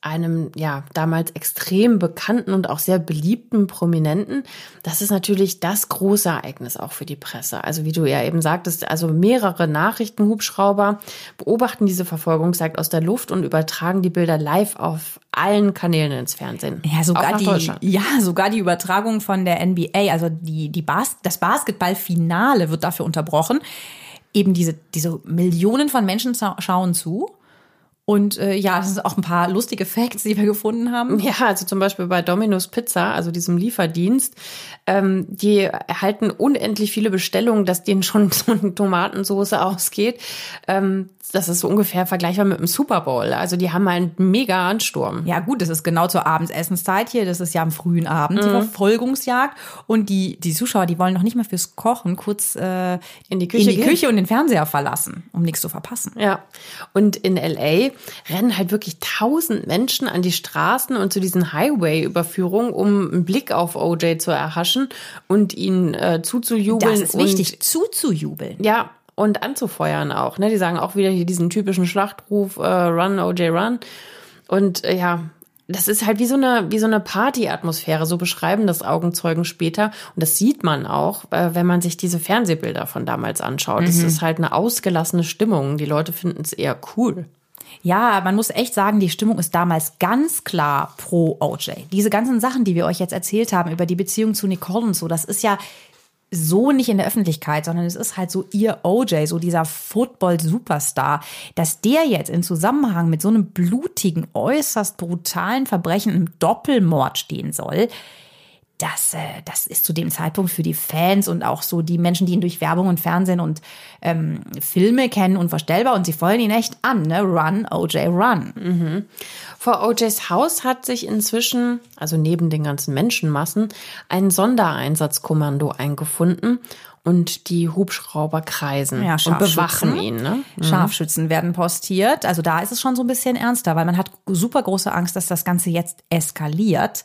einem ja damals extrem bekannten und auch sehr beliebten Prominenten, das ist natürlich das große Ereignis auch für die Presse. Also wie du ja eben sagtest, also mehrere Nachrichtenhubschrauber beobachten diese Verfolgungsjagd aus der Luft und übertragen die Bilder live auf allen Kanälen ins Fernsehen. Ja, sogar die, ja, sogar die Übertragung von der NBA, also die, die Bas das Basketballfinale wird dafür unterbrochen. Eben diese, diese Millionen von Menschen scha- schauen zu. Und äh, ja, das sind auch ein paar lustige Facts, die wir gefunden haben. Ja, also zum Beispiel bei Domino's Pizza, also diesem Lieferdienst, ähm, die erhalten unendlich viele Bestellungen, dass denen schon <laughs> so eine Tomatensauce ausgeht. Ähm, das ist so ungefähr vergleichbar mit dem Super Bowl. Also die haben einen mega Ansturm. Ja, gut, das ist genau zur Abendsessenszeit hier. Das ist ja am frühen Abend, Mhm. die Verfolgungsjagd. Und die, die Zuschauer, die wollen noch nicht mal fürs Kochen kurz äh, In die Küche in die. Küche und den Fernseher verlassen, um nichts zu verpassen. Ja, und in LA rennen halt wirklich tausend Menschen an die Straßen und zu diesen Highway-Überführungen, um einen Blick auf OJ zu erhaschen und ihn äh, zuzujubeln. Das ist und wichtig, zuzujubeln. Ja, und anzufeuern auch. Ne? Die sagen auch wieder hier diesen typischen Schlachtruf, äh, Run, OJ, Run. Und äh, ja, das ist halt wie so eine, wie so eine Party-Atmosphäre. So beschreiben das Augenzeugen später. Und das sieht man auch, äh, wenn man sich diese Fernsehbilder von damals anschaut. Es ist halt eine ausgelassene Stimmung. Die Leute finden es eher cool. Ja, man muss echt sagen, die Stimmung ist damals ganz klar pro OJ. Diese ganzen Sachen, die wir euch jetzt erzählt haben über die Beziehung zu Nicole und so, das ist ja so nicht in der Öffentlichkeit, sondern es ist halt so ihr OJ, so dieser Football-Superstar, dass der jetzt in Zusammenhang mit so einem blutigen, äußerst brutalen Verbrechen im Doppelmord stehen soll. Das, äh, das ist zu dem Zeitpunkt für die Fans und auch so die Menschen, die ihn durch Werbung und Fernsehen und ähm, Filme kennen, unvorstellbar. Und sie feuern ihn echt an, ne? Run, OJ, run. Vor OJs Haus hat sich inzwischen, also neben den ganzen Menschenmassen, ein Sondereinsatzkommando eingefunden und die Hubschrauber kreisen Ja, und bewachen ihn. Ne? Scharfschützen werden postiert. Also da ist es schon so ein bisschen ernster, weil man hat super große Angst, dass das Ganze jetzt eskaliert.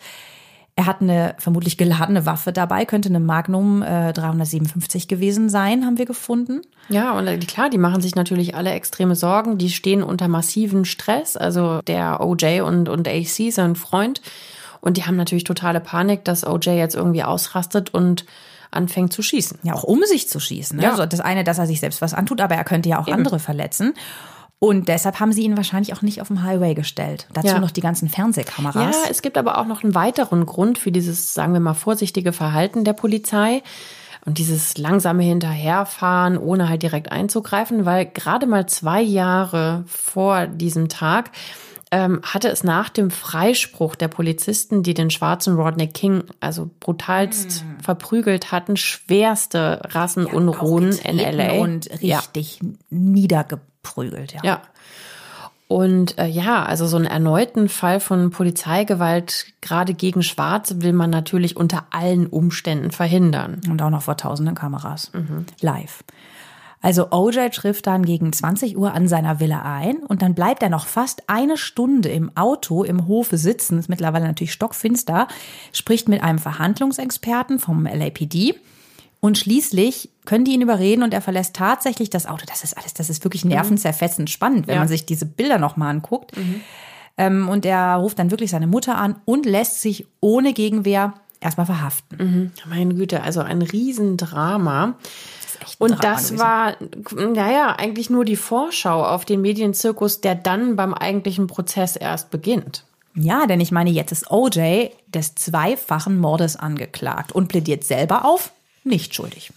Er hat eine vermutlich geladene Waffe dabei, könnte eine Magnum äh, 357 gewesen sein, haben wir gefunden. Ja, und äh, klar, die machen sich natürlich alle extreme Sorgen. Die stehen unter massiven Stress. Also der OJ und, und AC, sein Freund. Und die haben natürlich totale Panik, dass OJ jetzt irgendwie ausrastet und anfängt zu schießen. Ja, auch um sich zu schießen. Ne? Ja. Also das eine, dass er sich selbst was antut, aber er könnte ja auch andere verletzen. Und deshalb haben sie ihn wahrscheinlich auch nicht auf dem Highway gestellt. Dazu Ja. noch die ganzen Fernsehkameras. Ja, es gibt aber auch noch einen weiteren Grund für dieses, sagen wir mal, vorsichtige Verhalten der Polizei und dieses langsame Hinterherfahren, ohne halt direkt einzugreifen, weil gerade mal zwei Jahre vor diesem Tag ähm, hatte es nach dem Freispruch der Polizisten, die den schwarzen Rodney King also brutalst verprügelt hatten, schwerste Rassenunruhen Auch in LA. Und ja. richtig niedergeprügelt, ja. Ja. Und äh, ja, also so einen erneuten Fall von Polizeigewalt gerade gegen Schwarze will man natürlich unter allen Umständen verhindern. Und auch noch vor tausenden Kameras. Live. Also OJ trifft dann gegen 20 Uhr an seiner Villa ein und dann bleibt er noch fast eine Stunde im Auto im Hofe sitzen, ist mittlerweile natürlich stockfinster, spricht mit einem Verhandlungsexperten vom LAPD und schließlich können die ihn überreden und er verlässt tatsächlich das Auto. Das ist alles, das ist wirklich nervenzerfetzend spannend, wenn Ja. man sich diese Bilder nochmal anguckt. Ähm, und er ruft dann wirklich seine Mutter an und lässt sich ohne Gegenwehr erstmal verhaften. Meine Güte, also ein Riesendrama. Und Drama das gewesen. war, naja, eigentlich nur die Vorschau auf den Medienzirkus, der dann beim eigentlichen Prozess erst beginnt. Ja, denn ich meine, jetzt ist OJ des zweifachen Mordes angeklagt und plädiert selber auf nicht schuldig.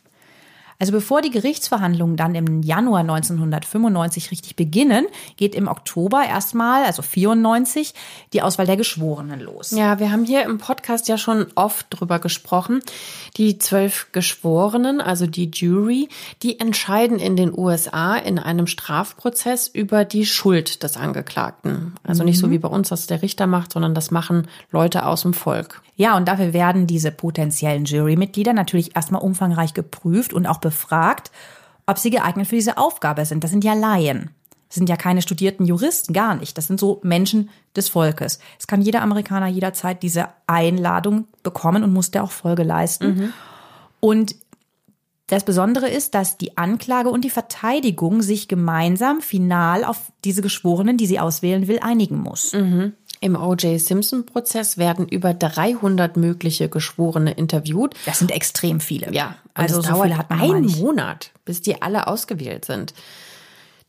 Also bevor die Gerichtsverhandlungen dann im Januar 1995 richtig beginnen, geht im Oktober erstmal, also 94, die Auswahl der Geschworenen los. Ja, wir haben hier im Podcast ja schon oft drüber gesprochen. Die zwölf Geschworenen, also die Jury, die entscheiden in den USA in einem Strafprozess über die Schuld des Angeklagten. Also nicht so wie bei uns, dass der Richter macht, sondern das machen Leute aus dem Volk. Ja, und dafür werden diese potenziellen Jurymitglieder natürlich erstmal umfangreich geprüft und auch befragt, ob sie geeignet für diese Aufgabe sind. Das sind ja Laien. Das sind ja keine studierten Juristen, gar nicht. Das sind so Menschen des Volkes. Es kann jeder Amerikaner jederzeit diese Einladung bekommen und muss der auch Folge leisten. Und das Besondere ist, dass die Anklage und die Verteidigung sich gemeinsam final auf diese Geschworenen, die sie auswählen will, einigen muss. Im O.J. Simpson-Prozess werden über 300 mögliche Geschworene interviewt. Das sind extrem viele. Ja, also es so dauert hat man einen. Monat, bis die alle ausgewählt sind.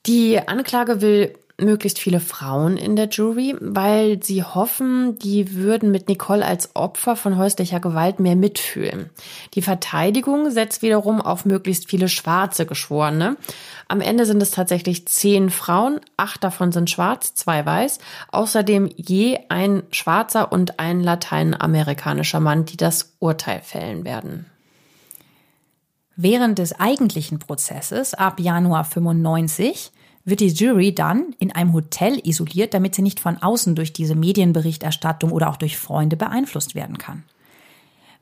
Die Anklage will möglichst viele Frauen in der Jury, weil sie hoffen, die würden mit Nicole als Opfer von häuslicher Gewalt mehr mitfühlen. Die Verteidigung setzt wiederum auf möglichst viele schwarze Geschworene. Am Ende sind es tatsächlich zehn Frauen, acht davon sind schwarz, zwei weiß. Außerdem je ein schwarzer und ein lateinamerikanischer Mann, die das Urteil fällen werden. Während des eigentlichen Prozesses ab Januar 95 wird die Jury dann in einem Hotel isoliert, damit sie nicht von außen durch diese Medienberichterstattung oder auch durch Freunde beeinflusst werden kann.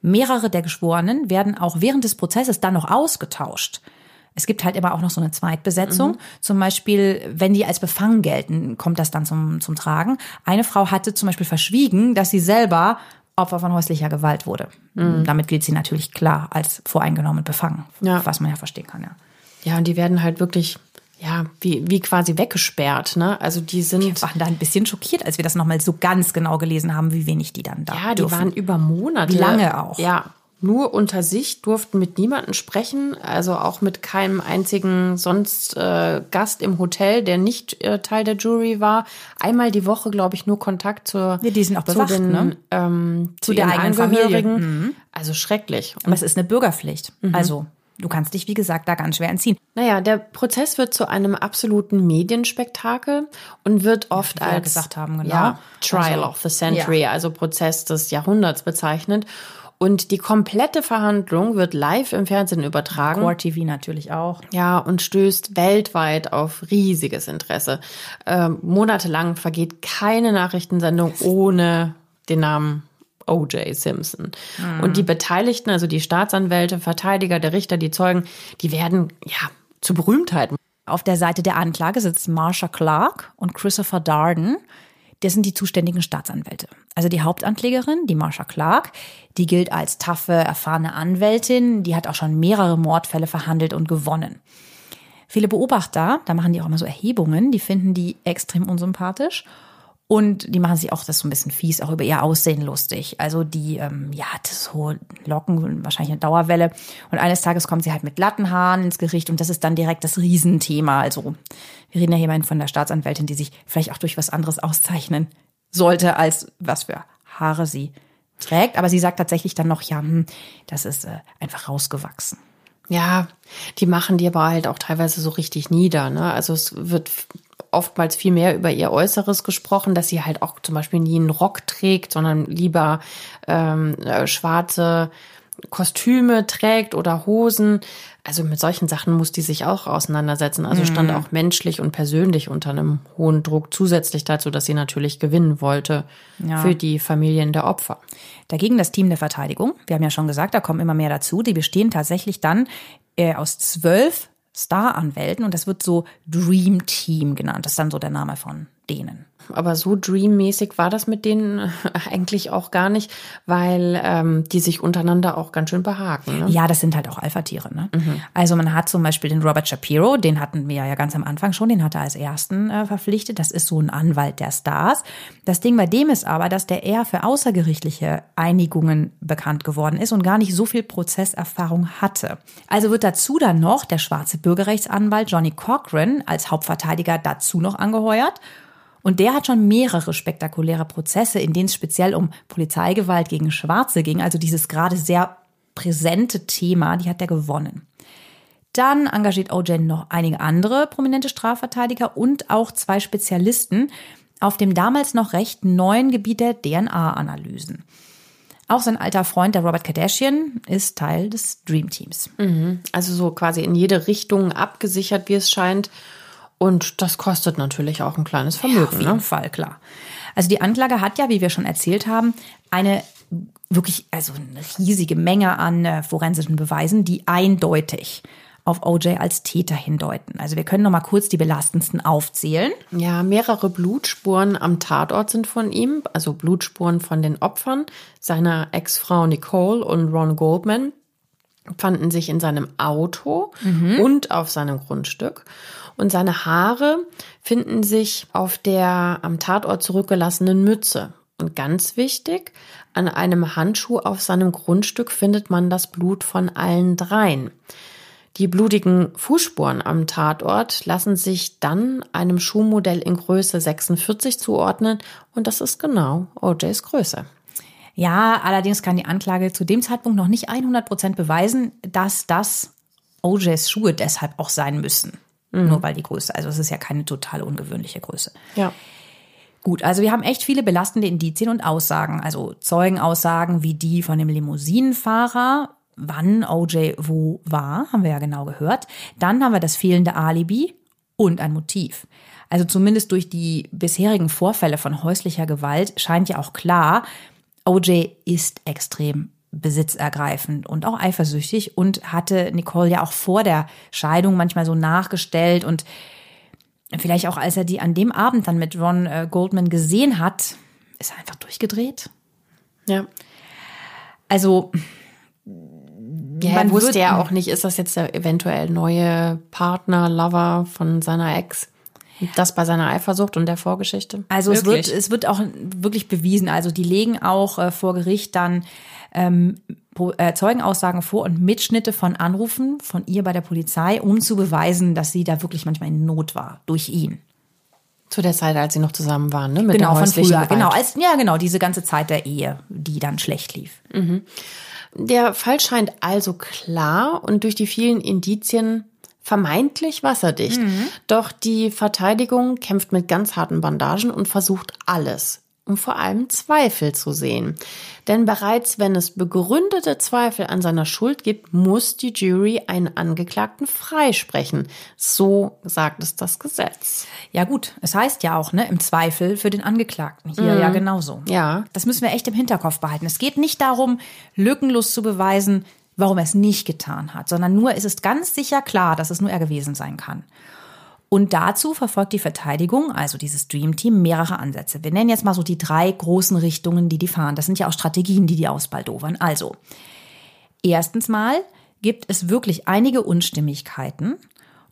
Mehrere der Geschworenen werden auch während des Prozesses dann noch ausgetauscht. Es gibt halt immer auch noch so eine Zweitbesetzung. Zum Beispiel, wenn die als befangen gelten, kommt das dann zum, zum Tragen. Eine Frau hatte zum Beispiel verschwiegen, dass sie selber Opfer von häuslicher Gewalt wurde. Damit gilt sie natürlich klar als voreingenommen und befangen, Ja. was man ja verstehen kann, ja. Ja, und die werden halt wirklich, ja, wie, wie quasi weggesperrt, ne? Also die sind, Wir waren da ein bisschen schockiert, als wir das nochmal so ganz genau gelesen haben, wie wenig die dann da ja, die dürfen. waren über Monate. Wie lange auch? Ja, nur unter sich, durften mit niemandem sprechen, also auch mit keinem einzigen sonst äh, Gast im Hotel, der nicht äh, Teil der Jury war. Einmal die Woche, glaube ich, nur Kontakt zur, Ja, die sind auch zu den, ne? ähm, zu, der ihren eigenen Familie. Mhm. Angehörigen. Also schrecklich. Aber es ist eine Bürgerpflicht. Also, du kannst dich, wie gesagt, da ganz schwer entziehen. Naja, der Prozess wird zu einem absoluten Medienspektakel und wird oft ja als gesagt haben, genau. ja, Trial Also, of the Century, also Prozess des Jahrhunderts bezeichnet. Und die komplette Verhandlung wird live im Fernsehen übertragen. Core TV natürlich auch. Ja, und stößt weltweit auf riesiges Interesse. Ähm, monatelang vergeht keine Nachrichtensendung ohne den Namen O.J. Simpson. Und die Beteiligten, also die Staatsanwälte, Verteidiger, der Richter, die Zeugen, die werden ja zu Berühmtheiten. Auf der Seite der Anklage sitzt Marsha Clark und Christopher Darden. Das sind die zuständigen Staatsanwälte. Also die Hauptanklägerin, die Marsha Clark, die gilt als taffe, erfahrene Anwältin. Die hat auch schon mehrere Mordfälle verhandelt und gewonnen. Viele Beobachter, da machen die auch immer so Erhebungen, die finden die extrem unsympathisch. Und die machen sich auch das so ein bisschen fies, auch über ihr Aussehen lustig. Also die, ähm, ja, hat so Locken, wahrscheinlich eine Dauerwelle. Und eines Tages kommt sie halt mit glatten Haaren ins Gericht und das ist dann direkt das Riesenthema. Also wir reden ja hier immerhin von der Staatsanwältin, die sich vielleicht auch durch was anderes auszeichnen sollte, als was für Haare sie trägt. Aber sie sagt tatsächlich dann noch, ja, hm, das ist äh, einfach rausgewachsen. Ja, die machen die aber halt auch teilweise so richtig nieder. Ne? Also es wird oftmals viel mehr über ihr Äußeres gesprochen, dass sie halt auch zum Beispiel nie einen Rock trägt, sondern lieber ähm, äh, schwarze Kostüme trägt oder Hosen. Also mit solchen Sachen muss die sich auch auseinandersetzen. Also stand auch menschlich und persönlich unter einem hohen Druck, zusätzlich dazu, dass sie natürlich gewinnen wollte Ja. für die Familien der Opfer. Dagegen das Team der Verteidigung. Wir haben ja schon gesagt, da kommen immer mehr dazu. Die bestehen tatsächlich dann äh, aus zwölf Staranwälten und das wird so Dream Team genannt. Das ist dann so der Name von denen. Aber so dreammäßig war das mit denen eigentlich auch gar nicht, weil ähm, die sich untereinander auch ganz schön behaken. Ne? Ja, das sind halt auch Alpha-Tiere. Ne? Mhm. Also man hat zum Beispiel den Robert Shapiro, den hatten wir ja ganz am Anfang schon, den hat er als ersten äh, verpflichtet. Das ist so ein Anwalt der Stars. Das Ding bei dem ist aber, dass der eher für außergerichtliche Einigungen bekannt geworden ist und gar nicht so viel Prozesserfahrung hatte. Also wird dazu dann noch der schwarze Bürgerrechtsanwalt Johnny Cochran als Hauptverteidiger dazu noch angeheuert. Und der hat schon mehrere spektakuläre Prozesse, in denen es speziell um Polizeigewalt gegen Schwarze ging, also dieses gerade sehr präsente Thema, die hat er gewonnen. Dann engagiert OJ noch einige andere prominente Strafverteidiger und auch zwei Spezialisten auf dem damals noch recht neuen Gebiet der DNA-Analysen. Auch sein alter Freund, der Robert Kardashian, ist Teil des Dream Teams. Mhm. Also so quasi in jede Richtung abgesichert, wie es scheint. Und das kostet natürlich auch ein kleines Vermögen. Ja, auf jeden ne? Fall, klar. Also die Anklage hat ja, wie wir schon erzählt haben, eine wirklich, also eine riesige Menge an äh, forensischen Beweisen, die eindeutig auf OJ als Täter hindeuten. Also wir können noch mal kurz die belastendsten aufzählen. Ja, mehrere Blutspuren am Tatort sind von ihm, also Blutspuren von den Opfern seiner Ex-Frau Nicole und Ron Goldman fanden sich in seinem Auto mhm. und auf seinem Grundstück und seine Haare finden sich auf der am Tatort zurückgelassenen Mütze. Und ganz wichtig, an einem Handschuh auf seinem Grundstück findet man das Blut von allen dreien. Die blutigen Fußspuren am Tatort lassen sich dann einem Schuhmodell in Größe 46 zuordnen und das ist genau OJs Größe. Ja, allerdings kann die Anklage zu dem Zeitpunkt noch nicht 100 Prozent beweisen, dass das OJs Schuhe deshalb auch sein müssen. Mhm. Nur weil die Größe, also es ist ja keine total ungewöhnliche Größe. Ja. Gut, also wir haben echt viele belastende Indizien und Aussagen, also Zeugenaussagen wie die von dem Limousinenfahrer, wann OJ wo war, haben wir ja genau gehört. Dann haben wir das fehlende Alibi und ein Motiv. Also zumindest durch die bisherigen Vorfälle von häuslicher Gewalt scheint ja auch klar, OJ ist extrem besitzergreifend und auch eifersüchtig und hatte Nicole ja auch vor der Scheidung manchmal so nachgestellt und vielleicht auch als er die an dem Abend dann mit Ron äh, Goldman gesehen hat, ist er einfach durchgedreht. Ja. Also ja, man wusste ja auch nicht, ist das jetzt der eventuell neue Partner, Lover von seiner Ex? Das bei seiner Eifersucht und der Vorgeschichte? Also es wird, es wird auch wirklich bewiesen. Also die legen auch äh, vor Gericht dann ähm, äh, Zeugenaussagen vor und Mitschnitte von Anrufen von ihr bei der Polizei, um zu beweisen, dass sie da wirklich manchmal in Not war durch ihn. Zu der Zeit, als sie noch zusammen waren, ne? Mit genau, der von früher. Gewalt. Genau, als, ja, genau, diese ganze Zeit der Ehe, die dann schlecht lief. Mhm. Der Fall scheint also klar und durch die vielen Indizien vermeintlich wasserdicht. Mhm. Doch die Verteidigung kämpft mit ganz harten Bandagen und versucht alles, um vor allem Zweifel zu sehen. Denn bereits wenn es begründete Zweifel an seiner Schuld gibt, muss die Jury einen Angeklagten freisprechen. So sagt es das Gesetz. Ja gut, es heißt ja auch, ne, im Zweifel für den Angeklagten. Hier mhm. ja genauso. Ja. Das müssen wir echt im Hinterkopf behalten. Es geht nicht darum, lückenlos zu beweisen, warum er es nicht getan hat, sondern nur ist es ganz sicher klar, dass es nur er gewesen sein kann. Und dazu verfolgt die Verteidigung, also dieses Dream Team, mehrere Ansätze. Wir nennen jetzt mal so die drei großen Richtungen, die die fahren. Das sind ja auch Strategien, die die ausbaldowern. Also, erstens mal gibt es wirklich einige Unstimmigkeiten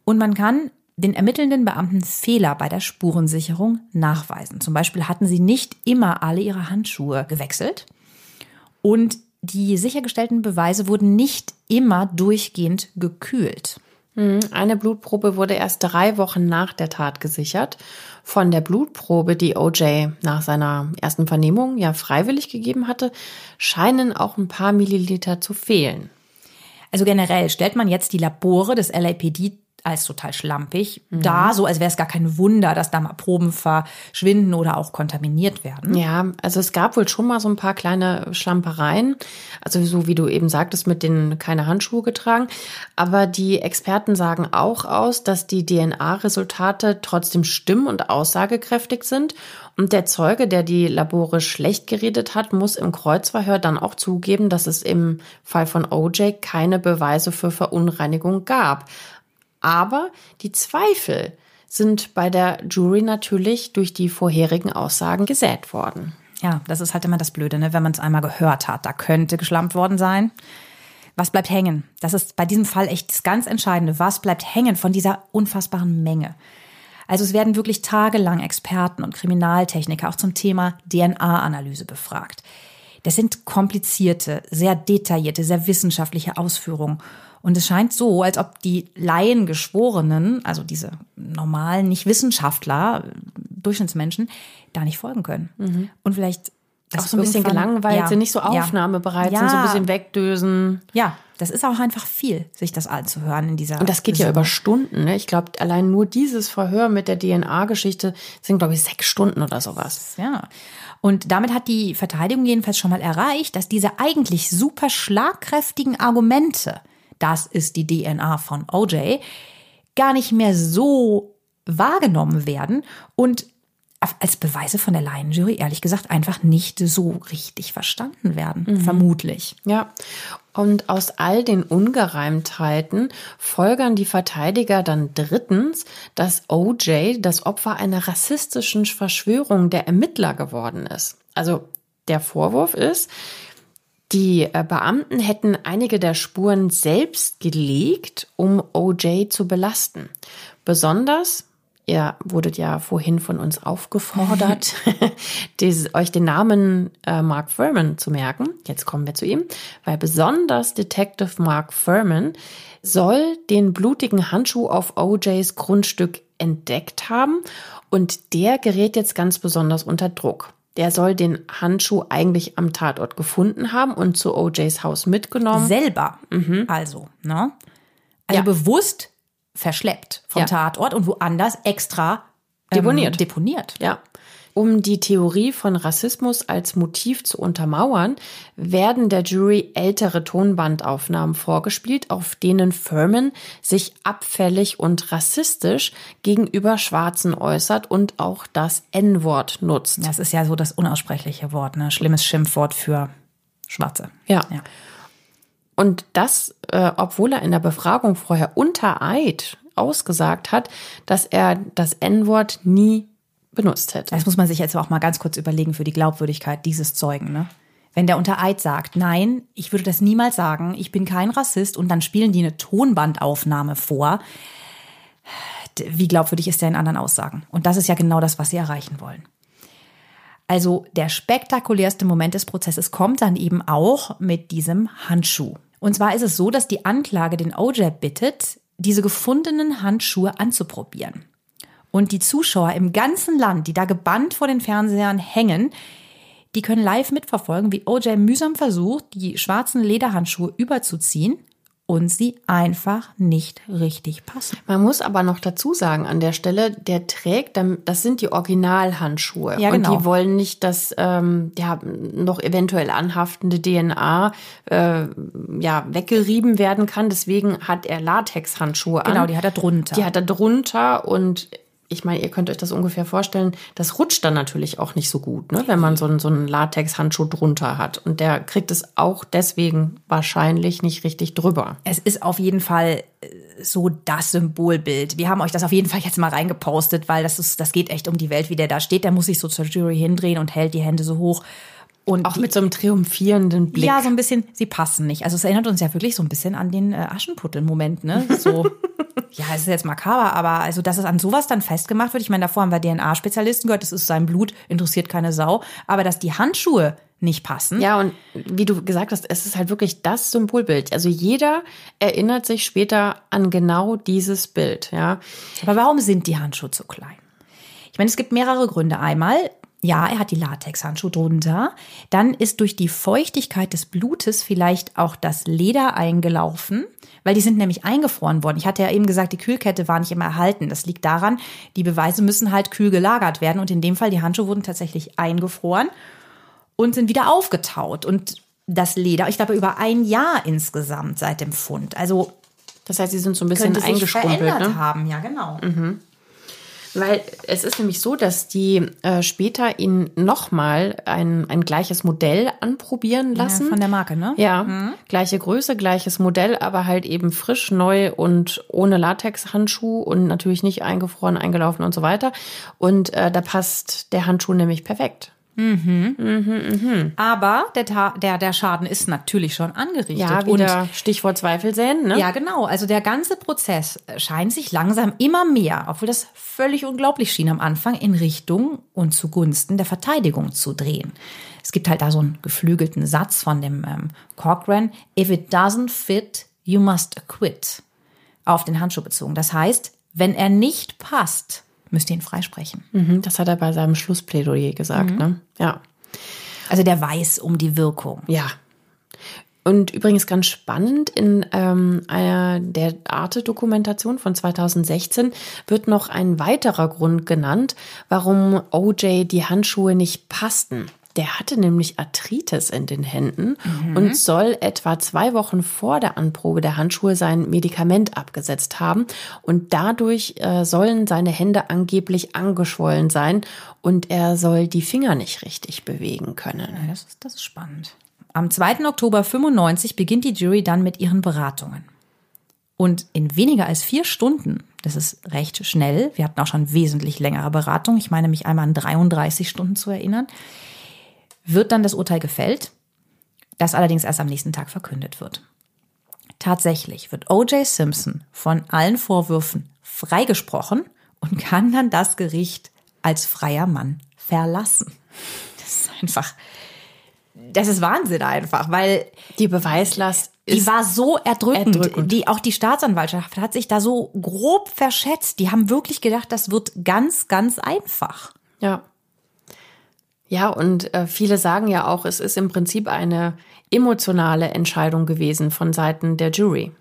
und man kann den ermittelnden Beamten Fehler bei der Spurensicherung nachweisen. Zum Beispiel hatten sie nicht immer alle ihre Handschuhe gewechselt und die sichergestellten Beweise wurden nicht immer durchgehend gekühlt. Mhm. Eine Blutprobe wurde erst drei Wochen nach der Tat gesichert. Von der Blutprobe, die OJ nach seiner ersten Vernehmung ja freiwillig gegeben hatte, scheinen auch ein paar Milliliter zu fehlen. Also generell stellt man jetzt die Labore des LAPD als total schlampig mhm. da, so als wäre es gar kein Wunder, dass da mal Proben verschwinden oder auch kontaminiert werden. Ja, also es gab wohl schon mal so ein paar kleine Schlampereien, also so wie du eben sagtest, mit den keine Handschuhe getragen. Aber die Experten sagen auch aus, dass die DNA-Resultate trotzdem stimmen und aussagekräftig sind. Und der Zeuge, der die Labore schlecht geredet hat, muss im Kreuzverhör dann auch zugeben, dass es im Fall von OJ keine Beweise für Verunreinigung gab. Aber die Zweifel sind bei der Jury natürlich durch die vorherigen Aussagen gesät worden. Ja, das ist halt immer das Blöde, ne? wenn man es einmal gehört hat. Da könnte geschlampt worden sein. Was bleibt hängen? Das ist bei diesem Fall echt das ganz Entscheidende. Was bleibt hängen von dieser unfassbaren Menge? Also es werden wirklich tagelang Experten und Kriminaltechniker auch zum Thema DNA-Analyse befragt. Das sind komplizierte, sehr detaillierte, sehr wissenschaftliche Ausführungen. Und es scheint so, als ob die Laiengeschworenen, also diese normalen Nicht-Wissenschaftler, Durchschnittsmenschen, da nicht folgen können. Mhm. Und vielleicht auch so ein bisschen gelangweilt ja, sind, nicht so aufnahmebereit ja. sind, so ein bisschen wegdösen. Ja, das ist auch einfach viel, sich das anzuhören in dieser. Und das geht ja über Stunden. Ne? Ich glaube, allein nur dieses Verhör mit der DNA-Geschichte sind, glaube ich, sechs Stunden oder sowas. Ja. Und damit hat die Verteidigung jedenfalls schon mal erreicht, dass diese eigentlich super schlagkräftigen Argumente, das ist die DNA von OJ, gar nicht mehr so wahrgenommen werden und als Beweise von der Laienjury ehrlich gesagt einfach nicht so richtig verstanden werden, mhm. vermutlich. Ja. Und aus all den Ungereimtheiten folgern die Verteidiger dann drittens, dass OJ das Opfer einer rassistischen Verschwörung der Ermittler geworden ist. Also der Vorwurf ist, die äh, Beamten hätten einige der Spuren selbst gelegt, um OJ zu belasten. Besonders Ihr wurdet ja vorhin von uns aufgefordert, <laughs> dieses, euch den Namen äh, Mark Furman zu merken. Jetzt kommen wir zu ihm, weil besonders Detective Mark Furman soll den blutigen Handschuh auf OJs Grundstück entdeckt haben und der gerät jetzt ganz besonders unter Druck. Der soll den Handschuh eigentlich am Tatort gefunden haben und zu OJs Haus mitgenommen. Selber. Mhm. Also, ne? Also ja. bewusst verschleppt vom ja. Tatort und woanders extra ähm, deponiert. deponiert. Ja. Um die Theorie von Rassismus als Motiv zu untermauern, werden der Jury ältere Tonbandaufnahmen vorgespielt, auf denen Furman sich abfällig und rassistisch gegenüber Schwarzen äußert und auch das N-Wort nutzt. Das ist ja so das unaussprechliche Wort, ne? Schlimmes Schimpfwort für Schwarze. Ja. ja. Und das, äh, obwohl er in der Befragung vorher unter Eid ausgesagt hat, dass er das N-Wort nie benutzt hätte. Das muss man sich jetzt auch mal ganz kurz überlegen für die Glaubwürdigkeit dieses Zeugen. Ne? Wenn der unter Eid sagt, nein, ich würde das niemals sagen, ich bin kein Rassist und dann spielen die eine Tonbandaufnahme vor, wie glaubwürdig ist der in anderen Aussagen? Und das ist ja genau das, was sie erreichen wollen. Also der spektakulärste Moment des Prozesses kommt dann eben auch mit diesem Handschuh. Und zwar ist es so, dass die Anklage den OJ bittet, diese gefundenen Handschuhe anzuprobieren. Und die Zuschauer im ganzen Land, die da gebannt vor den Fernsehern hängen, die können live mitverfolgen, wie OJ mühsam versucht, die schwarzen Lederhandschuhe überzuziehen und sie einfach nicht richtig passen. Man muss aber noch dazu sagen an der Stelle, der trägt, das sind die Originalhandschuhe. Ja, genau. Und die wollen nicht, dass ähm, ja, noch eventuell anhaftende DNA äh, ja, weggerieben werden kann. Deswegen hat er Latexhandschuhe an. Genau, die hat er drunter. Die hat er drunter und ich meine, ihr könnt euch das ungefähr vorstellen, das rutscht dann natürlich auch nicht so gut, ne, wenn man so einen, so einen Latex-Handschuh drunter hat. Und der kriegt es auch deswegen wahrscheinlich nicht richtig drüber. Es ist auf jeden Fall äh, so das Symbolbild. Wir haben euch das auf jeden Fall jetzt mal reingepostet, weil das ist, das geht echt um die Welt, wie der da steht. Der muss sich so zur Jury hindrehen und hält die Hände so hoch. Und auch die, mit so einem triumphierenden Blick. Ja, so ein bisschen, sie passen nicht. Also es erinnert uns ja wirklich so ein bisschen an den äh, Aschenputtel-Moment, ne? So, <laughs> ja, es ist jetzt makaber, aber also, dass es an sowas dann festgemacht wird. Ich meine, davor haben wir DNA-Spezialisten gehört, das ist sein Blut, interessiert keine Sau. Aber dass die Handschuhe nicht passen. Ja, und wie du gesagt hast, es ist halt wirklich das Symbolbild. Also jeder erinnert sich später an genau dieses Bild, ja. Aber warum sind die Handschuhe zu klein? Ich meine, es gibt mehrere Gründe. Einmal, ja, er hat die Latexhandschuhe drunter. Dann ist durch die Feuchtigkeit des Blutes vielleicht auch das Leder eingelaufen, weil die sind nämlich eingefroren worden. Ich hatte ja eben gesagt, die Kühlkette war nicht immer erhalten. Das liegt daran, die Beweise müssen halt kühl gelagert werden und in dem Fall die Handschuhe wurden tatsächlich eingefroren und sind wieder aufgetaut und das Leder, ich glaube über ein Jahr insgesamt seit dem Fund. Also das heißt, sie sind so ein bisschen eingeschrumpelt, ne? haben, ja genau. Mhm. Weil es ist nämlich so, dass die äh, später ihn nochmal ein, ein gleiches Modell anprobieren lassen. Ja, von der Marke, ne? Ja, mhm. gleiche Größe, gleiches Modell, aber halt eben frisch, neu und ohne Latexhandschuh und natürlich nicht eingefroren, eingelaufen und so weiter. Und äh, da passt der Handschuh nämlich perfekt. Mhm. Mhm, mhm. Aber der, der, der Schaden ist natürlich schon angerichtet. Ja, wieder und, Stichwort Zweifel säen, ne? Ja, genau. Also der ganze Prozess scheint sich langsam immer mehr, obwohl das völlig unglaublich schien am Anfang, in Richtung und zugunsten der Verteidigung zu drehen. Es gibt halt da so einen geflügelten Satz von dem ähm, Cochran, if it doesn't fit, you must acquit, auf den Handschuh bezogen. Das heißt, wenn er nicht passt, müsst ihn freisprechen. Mhm, das hat er bei seinem Schlussplädoyer gesagt, mhm. ne? Ja. Also der weiß um die Wirkung. Ja. Und übrigens ganz spannend, in ähm, einer der Arte-Dokumentation von 2016 wird noch ein weiterer Grund genannt, warum OJ die Handschuhe nicht passten. Der hatte nämlich Arthritis in den Händen mhm. und soll etwa zwei Wochen vor der Anprobe der Handschuhe sein Medikament abgesetzt haben. Und dadurch äh, sollen seine Hände angeblich angeschwollen sein und er soll die Finger nicht richtig bewegen können. Ja, das, ist, das ist spannend. Am 2. Oktober 95 beginnt die Jury dann mit ihren Beratungen. Und in weniger als vier Stunden, das ist recht schnell, wir hatten auch schon wesentlich längere Beratungen, ich meine mich einmal an 33 Stunden zu erinnern, wird dann das Urteil gefällt, das allerdings erst am nächsten Tag verkündet wird. Tatsächlich wird O.J. Simpson von allen Vorwürfen freigesprochen und kann dann das Gericht als freier Mann verlassen. Das ist einfach, das ist Wahnsinn einfach, weil die Beweislast die war so erdrückend. erdrückend. Die, auch die Staatsanwaltschaft hat sich da so grob verschätzt. Die haben wirklich gedacht, das wird ganz, ganz einfach. Ja. Ja, und äh, viele sagen ja auch, es ist im Prinzip eine emotionale Entscheidung gewesen von Seiten der Jury.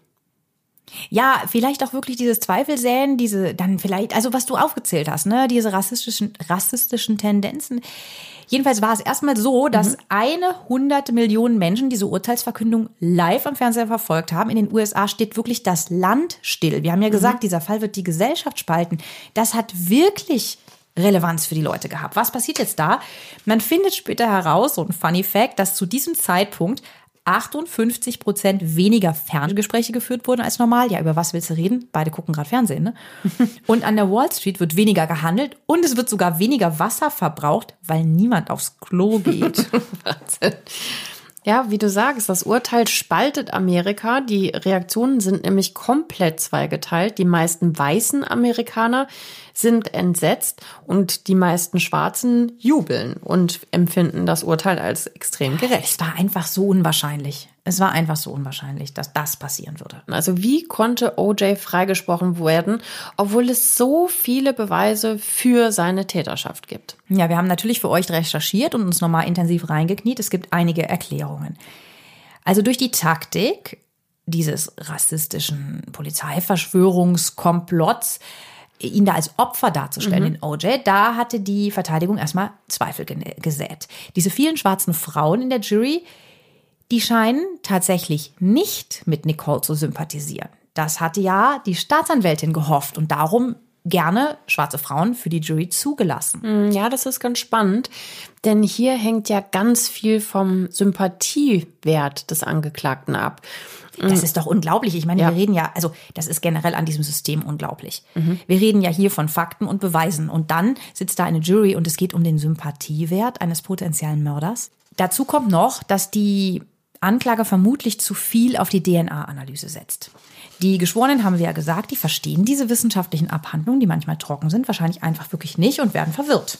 Ja, vielleicht auch wirklich dieses Zweifelsäen, diese dann vielleicht, also was du aufgezählt hast, ne, diese rassistischen, rassistischen Tendenzen. Jedenfalls war es erstmal so, dass mhm. eine hundert Millionen Menschen diese Urteilsverkündung live am Fernseher verfolgt haben. In den USA steht wirklich das Land still. Wir haben ja mhm. gesagt, dieser Fall wird die Gesellschaft spalten. Das hat wirklich Relevanz für die Leute gehabt. Was passiert jetzt da? Man findet später heraus, so ein Funny Fact, dass zu diesem Zeitpunkt 58 Prozent weniger Ferngespräche geführt wurden als normal. Ja, über was willst du reden? Beide gucken gerade Fernsehen, ne? <laughs> Und an der Wall Street wird weniger gehandelt und es wird sogar weniger Wasser verbraucht, weil niemand aufs Klo geht. <laughs> Wahnsinn. Ja, wie du sagst, das Urteil spaltet Amerika. Die Reaktionen sind nämlich komplett zweigeteilt. Die meisten weißen Amerikaner sind entsetzt und die meisten Schwarzen jubeln und empfinden das Urteil als extrem gerecht. Es war einfach so unwahrscheinlich. Es war einfach so unwahrscheinlich, dass das passieren würde. Also wie konnte OJ freigesprochen werden, obwohl es so viele Beweise für seine Täterschaft gibt? Ja, wir haben natürlich für euch recherchiert und uns nochmal intensiv reingekniet. Es gibt einige Erklärungen. Also durch die Taktik dieses rassistischen Polizeiverschwörungskomplotts ihn da als Opfer darzustellen, mhm. den OJ, da hatte die Verteidigung erstmal Zweifel gesät. Diese vielen schwarzen Frauen in der Jury, die scheinen tatsächlich nicht mit Nicole zu sympathisieren. Das hatte ja die Staatsanwältin gehofft und darum gerne schwarze Frauen für die Jury zugelassen. Mm, ja, das ist ganz spannend, denn hier hängt ja ganz viel vom Sympathiewert des Angeklagten ab. Das mm. ist doch unglaublich. Ich meine, ja. wir reden ja, also das ist generell an diesem System unglaublich. Mhm. Wir reden ja hier von Fakten und Beweisen und dann sitzt da eine Jury und es geht um den Sympathiewert eines potenziellen Mörders. Dazu kommt noch, dass die Anklage vermutlich zu viel auf die DNA-Analyse setzt. Die Geschworenen haben wir ja gesagt, die verstehen diese wissenschaftlichen Abhandlungen, die manchmal trocken sind, wahrscheinlich einfach wirklich nicht und werden verwirrt.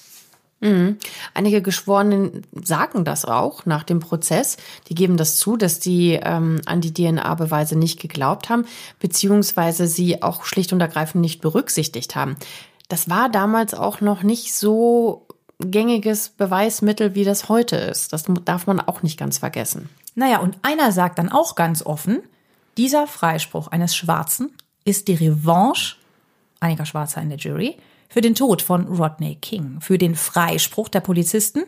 Mhm. Einige Geschworenen sagen das auch nach dem Prozess. Die geben das zu, dass die ähm, an die DNA-Beweise nicht geglaubt haben, beziehungsweise sie auch schlicht und ergreifend nicht berücksichtigt haben. Das war damals auch noch nicht so gängiges Beweismittel, wie das heute ist. Das darf man auch nicht ganz vergessen. Naja, und einer sagt dann auch ganz offen, dieser Freispruch eines Schwarzen ist die Revanche einiger Schwarzer in der Jury für den Tod von Rodney King, für den Freispruch der Polizisten,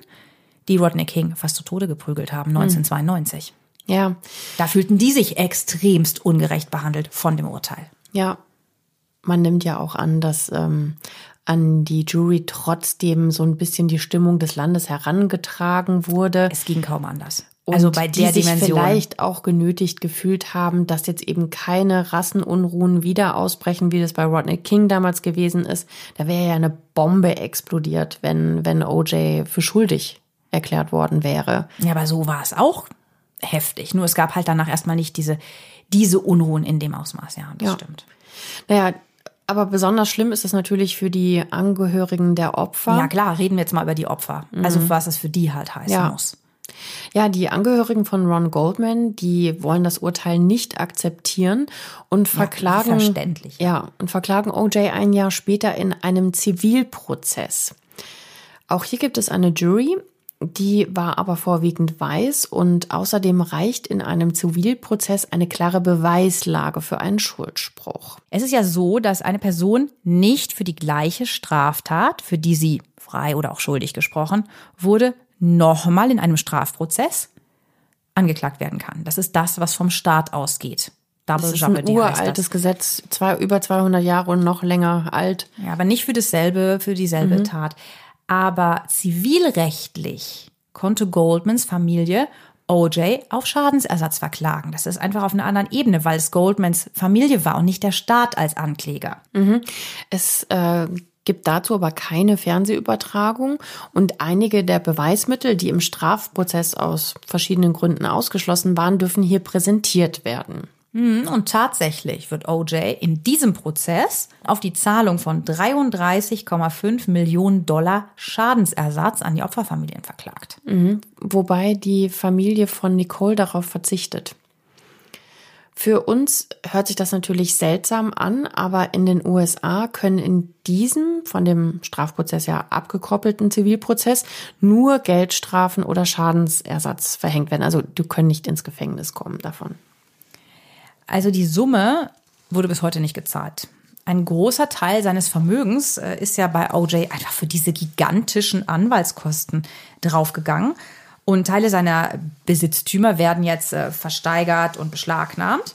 die Rodney King fast zu Tode geprügelt haben, 1992. Hm. Ja. Da fühlten die sich extremst ungerecht behandelt von dem Urteil. Ja. Man nimmt ja auch an, dass ähm, an die Jury trotzdem so ein bisschen die Stimmung des Landes herangetragen wurde. Es ging kaum anders. Und also bei der die sich Dimension. vielleicht auch genötigt gefühlt haben, dass jetzt eben keine Rassenunruhen wieder ausbrechen, wie das bei Rodney King damals gewesen ist. Da wäre ja eine Bombe explodiert, wenn, wenn OJ für schuldig erklärt worden wäre. Ja, aber so war es auch heftig. Nur es gab halt danach erstmal nicht diese, diese Unruhen in dem Ausmaß. Ja, das Ja. stimmt. Naja, aber besonders schlimm ist es natürlich für die Angehörigen der Opfer. Ja, klar, reden wir jetzt mal über die Opfer. Also was es für die halt heißen Ja. muss. Ja, die Angehörigen von Ron Goldman, die wollen das Urteil nicht akzeptieren und verklagen. verständlich. Ja, und verklagen OJ ein Jahr später in einem Zivilprozess. Auch hier gibt es eine Jury, die war aber vorwiegend weiß und außerdem reicht in einem Zivilprozess eine klare Beweislage für einen Schuldspruch. Es ist ja so, dass eine Person nicht für die gleiche Straftat, für die sie frei oder auch schuldig gesprochen wurde, nochmal in einem Strafprozess angeklagt werden kann. Das ist das, was vom Staat ausgeht. Double Das ist ein Jeopardy heißt uraltes. Gesetz, zwei, über 200 Jahre und noch länger alt. Ja, aber nicht für dasselbe, für dieselbe Mhm. Tat. Aber zivilrechtlich konnte Goldmans Familie OJ auf Schadensersatz verklagen. Das ist einfach auf einer anderen Ebene, weil es Goldmans Familie war und nicht der Staat als Ankläger. Es äh, gibt dazu aber keine Fernsehübertragung und einige der Beweismittel, die im Strafprozess aus verschiedenen Gründen ausgeschlossen waren, dürfen hier präsentiert werden. Und tatsächlich wird OJ in diesem Prozess auf die Zahlung von 33,5 Millionen Dollar Schadensersatz an die Opferfamilien verklagt. Wobei die Familie von Nicole darauf verzichtet. Für uns hört sich das natürlich seltsam an, aber in den USA können in diesem von dem Strafprozess ja abgekoppelten Zivilprozess nur Geldstrafen oder Schadensersatz verhängt werden. Also du können nicht ins Gefängnis kommen davon. Also die Summe wurde bis heute nicht gezahlt. Ein großer Teil seines Vermögens äh, ist ja bei OJ einfach für diese gigantischen Anwaltskosten draufgegangen. Und Teile seiner Besitztümer werden jetzt äh, versteigert und beschlagnahmt.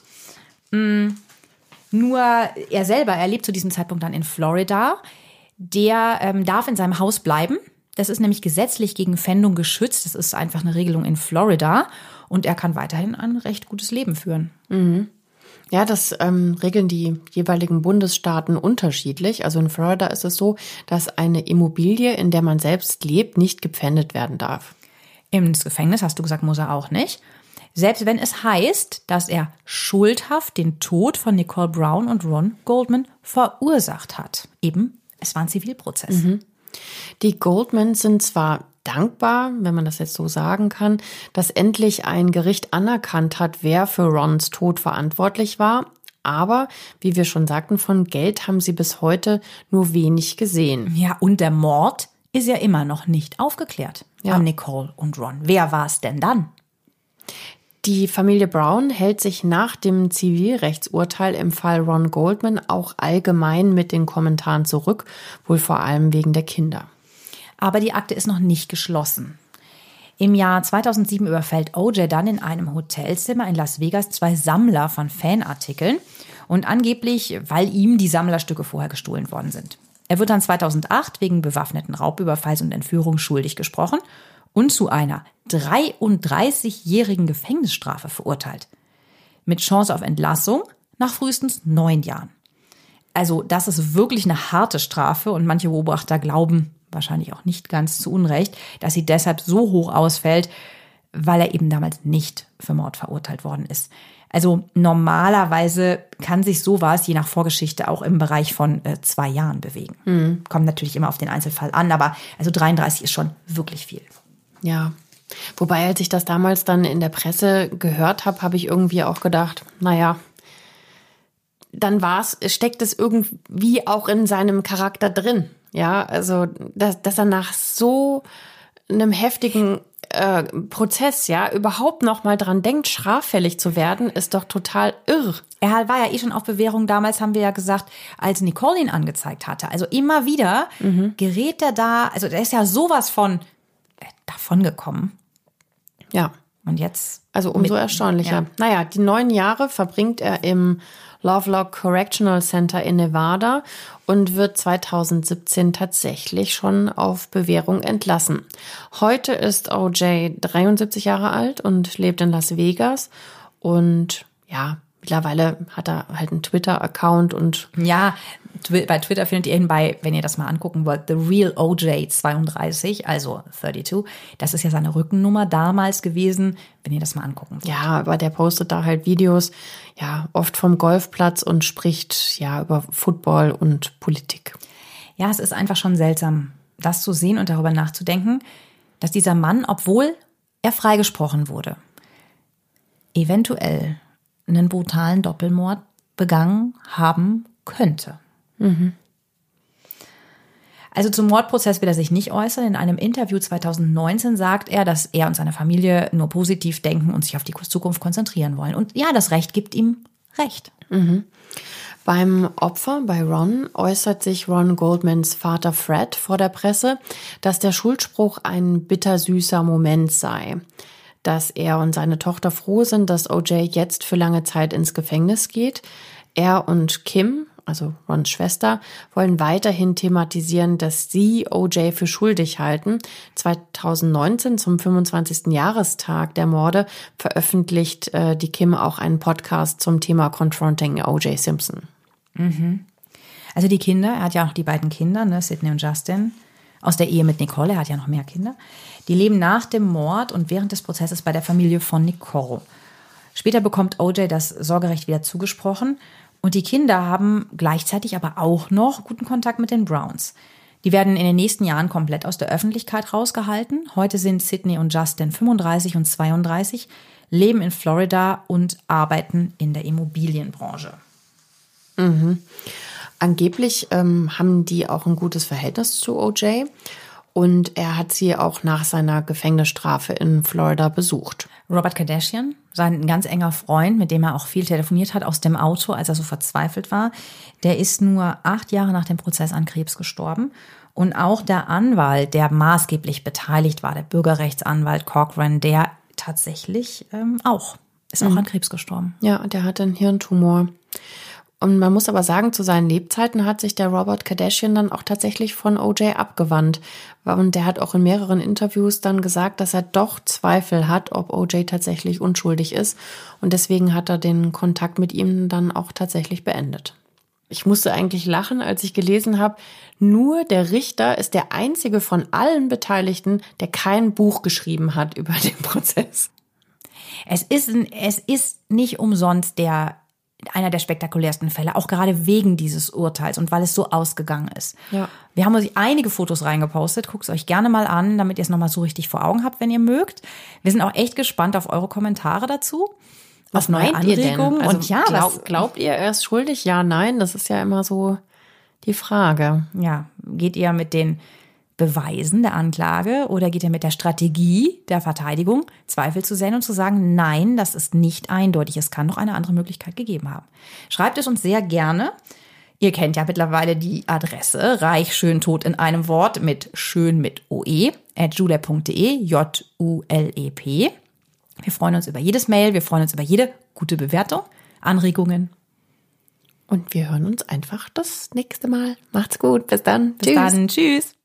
Mm, Nur er selber, er lebt zu diesem Zeitpunkt dann in Florida. Der ähm, darf in seinem Haus bleiben. Das ist nämlich gesetzlich gegen Pfändung geschützt. Das ist einfach eine Regelung in Florida. Und er kann weiterhin ein recht gutes Leben führen. Ja, das ähm, regeln die jeweiligen Bundesstaaten unterschiedlich. Also in Florida ist es so, dass eine Immobilie, in der man selbst lebt, nicht gepfändet werden darf. Ins Gefängnis, hast du gesagt, muss er auch nicht. Selbst wenn es heißt, dass er schuldhaft den Tod von Nicole Brown und Ron Goldman verursacht hat. Eben, es war ein Zivilprozess. Die Goldmans sind zwar dankbar, wenn man das jetzt so sagen kann, dass endlich ein Gericht anerkannt hat, wer für Rons Tod verantwortlich war. Aber, wie wir schon sagten, von Geld haben sie bis heute nur wenig gesehen. Ja, und der Mord ist ja immer noch nicht aufgeklärt Ja. an Nicole und Ron. Wer war es denn dann? Die Familie Brown hält sich nach dem Zivilrechtsurteil im Fall Ron Goldman auch allgemein mit den Kommentaren zurück, wohl vor allem wegen der Kinder. Aber die Akte ist noch nicht geschlossen. Im Jahr 2007 überfällt OJ dann in einem Hotelzimmer in Las Vegas zwei Sammler von Fanartikeln und angeblich, weil ihm die Sammlerstücke vorher gestohlen worden sind. Er wird dann 2008 wegen bewaffneten Raubüberfalls und Entführung schuldig gesprochen und zu einer 33-jährigen Gefängnisstrafe verurteilt. Mit Chance auf Entlassung nach frühestens neun Jahren. Also das ist wirklich eine harte Strafe und manche Beobachter glauben, wahrscheinlich auch nicht ganz zu Unrecht, dass sie deshalb so hoch ausfällt, weil er eben damals nicht für Mord verurteilt worden ist. Also normalerweise kann sich sowas je nach Vorgeschichte auch im Bereich von äh, zwei Jahren bewegen. Kommt natürlich immer auf den Einzelfall an, aber also 33 ist schon wirklich viel. Ja. Wobei, als ich das damals dann in der Presse gehört habe, habe ich irgendwie auch gedacht, naja, dann war es, steckt es irgendwie auch in seinem Charakter drin. Ja, also, dass, dass er nach so einem heftigen äh, Prozess, ja, überhaupt noch mal dran denkt, straffällig zu werden, ist doch total irr. Er war ja eh schon auf Bewährung. Damals haben wir ja gesagt, als Nicole ihn angezeigt hatte. Also immer wieder gerät er da, also der ist ja sowas von äh, davongekommen. Ja. Und jetzt. Also umso mit- erstaunlicher. Ja. Naja, die neun Jahre verbringt er im Lovelock Correctional Center in Nevada und wird 2017 tatsächlich schon auf Bewährung entlassen. Heute ist OJ 73 Jahre alt und lebt in Las Vegas und ja, mittlerweile hat er halt einen Twitter-Account und Ja, bei Twitter findet ihr ihn bei, wenn ihr das mal angucken wollt, The Real OJ 32, also 32. Das ist ja seine Rückennummer damals gewesen, wenn ihr das mal angucken wollt. Ja, aber der postet da halt Videos, ja, oft vom Golfplatz und spricht ja über Football und Politik. Ja, es ist einfach schon seltsam, das zu sehen und darüber nachzudenken, dass dieser Mann, obwohl er freigesprochen wurde, eventuell einen brutalen Doppelmord begangen haben könnte. Also zum Mordprozess will er sich nicht äußern. In einem Interview 2019 sagt er, dass er und seine Familie nur positiv denken und sich auf die Zukunft konzentrieren wollen. Und ja, das Recht gibt ihm Recht. Beim Opfer, bei Ron, äußert sich Ron Goldmans Vater Fred vor der Presse, dass der Schuldspruch ein bittersüßer Moment sei. Dass er und seine Tochter froh sind, dass OJ jetzt für lange Zeit ins Gefängnis geht. Er und Kim, also Rons Schwester, wollen weiterhin thematisieren, dass sie OJ für schuldig halten. 2019 zum 25. Jahrestag der Morde veröffentlicht äh, die Kim auch einen Podcast zum Thema Confronting OJ Simpson. Also die Kinder, er hat ja auch die beiden Kinder, ne, Sidney und Justin, aus der Ehe mit Nicole, er hat ja noch mehr Kinder. Die leben nach dem Mord und während des Prozesses bei der Familie von Nicole. Später bekommt OJ das Sorgerecht wieder zugesprochen und die Kinder haben gleichzeitig aber auch noch guten Kontakt mit den Browns. Die werden in den nächsten Jahren komplett aus der Öffentlichkeit rausgehalten. Heute sind Sidney und Justin 35 und 32, leben in Florida und arbeiten in der Immobilienbranche. Angeblich ähm, haben die auch ein gutes Verhältnis zu OJ und er hat sie auch nach seiner Gefängnisstrafe in Florida besucht. Robert Kardashian, sein ganz enger Freund, mit dem er auch viel telefoniert hat aus dem Auto, als er so verzweifelt war, der ist nur acht Jahre nach dem Prozess an Krebs gestorben. Und auch der Anwalt, der maßgeblich beteiligt war, der Bürgerrechtsanwalt Cochran, der tatsächlich ähm, auch, ist auch an Krebs gestorben. Ja, der hatte einen Hirntumor. Und man muss aber sagen, zu seinen Lebzeiten hat sich der Robert Kardashian dann auch tatsächlich von OJ abgewandt. Und der hat auch in mehreren Interviews dann gesagt, dass er doch Zweifel hat, ob OJ tatsächlich unschuldig ist. Und deswegen hat er den Kontakt mit ihm dann auch tatsächlich beendet. Ich musste eigentlich lachen, als ich gelesen habe, nur der Richter ist der einzige von allen Beteiligten, der kein Buch geschrieben hat über den Prozess. Es ist, es ist nicht umsonst der einer der spektakulärsten Fälle, auch gerade wegen dieses Urteils und weil es so ausgegangen ist. Ja. Wir haben euch einige Fotos reingepostet, guckt es euch gerne mal an, damit ihr es nochmal so richtig vor Augen habt, wenn ihr mögt. Wir sind auch echt gespannt auf eure Kommentare dazu. Was meint ihr denn? Also, und ja, glaub, was, glaubt ihr, er ist schuldig? Ja, nein, das ist ja immer so die Frage. ja, geht ihr mit den Beweisen der Anklage oder geht ihr mit der Strategie der Verteidigung, Zweifel zu sehen und zu sagen, nein, das ist nicht eindeutig, es kann noch eine andere Möglichkeit gegeben haben. Schreibt es uns sehr gerne. Ihr kennt ja mittlerweile die Adresse reich schön tot in einem Wort mit schön mit oe at julep.de J-U-L-E-P. Wir freuen uns über jedes Mail, wir freuen uns über jede gute Bewertung, Anregungen. Und wir hören uns einfach das nächste Mal. Macht's gut. Bis dann. Bis dann. Tschüss.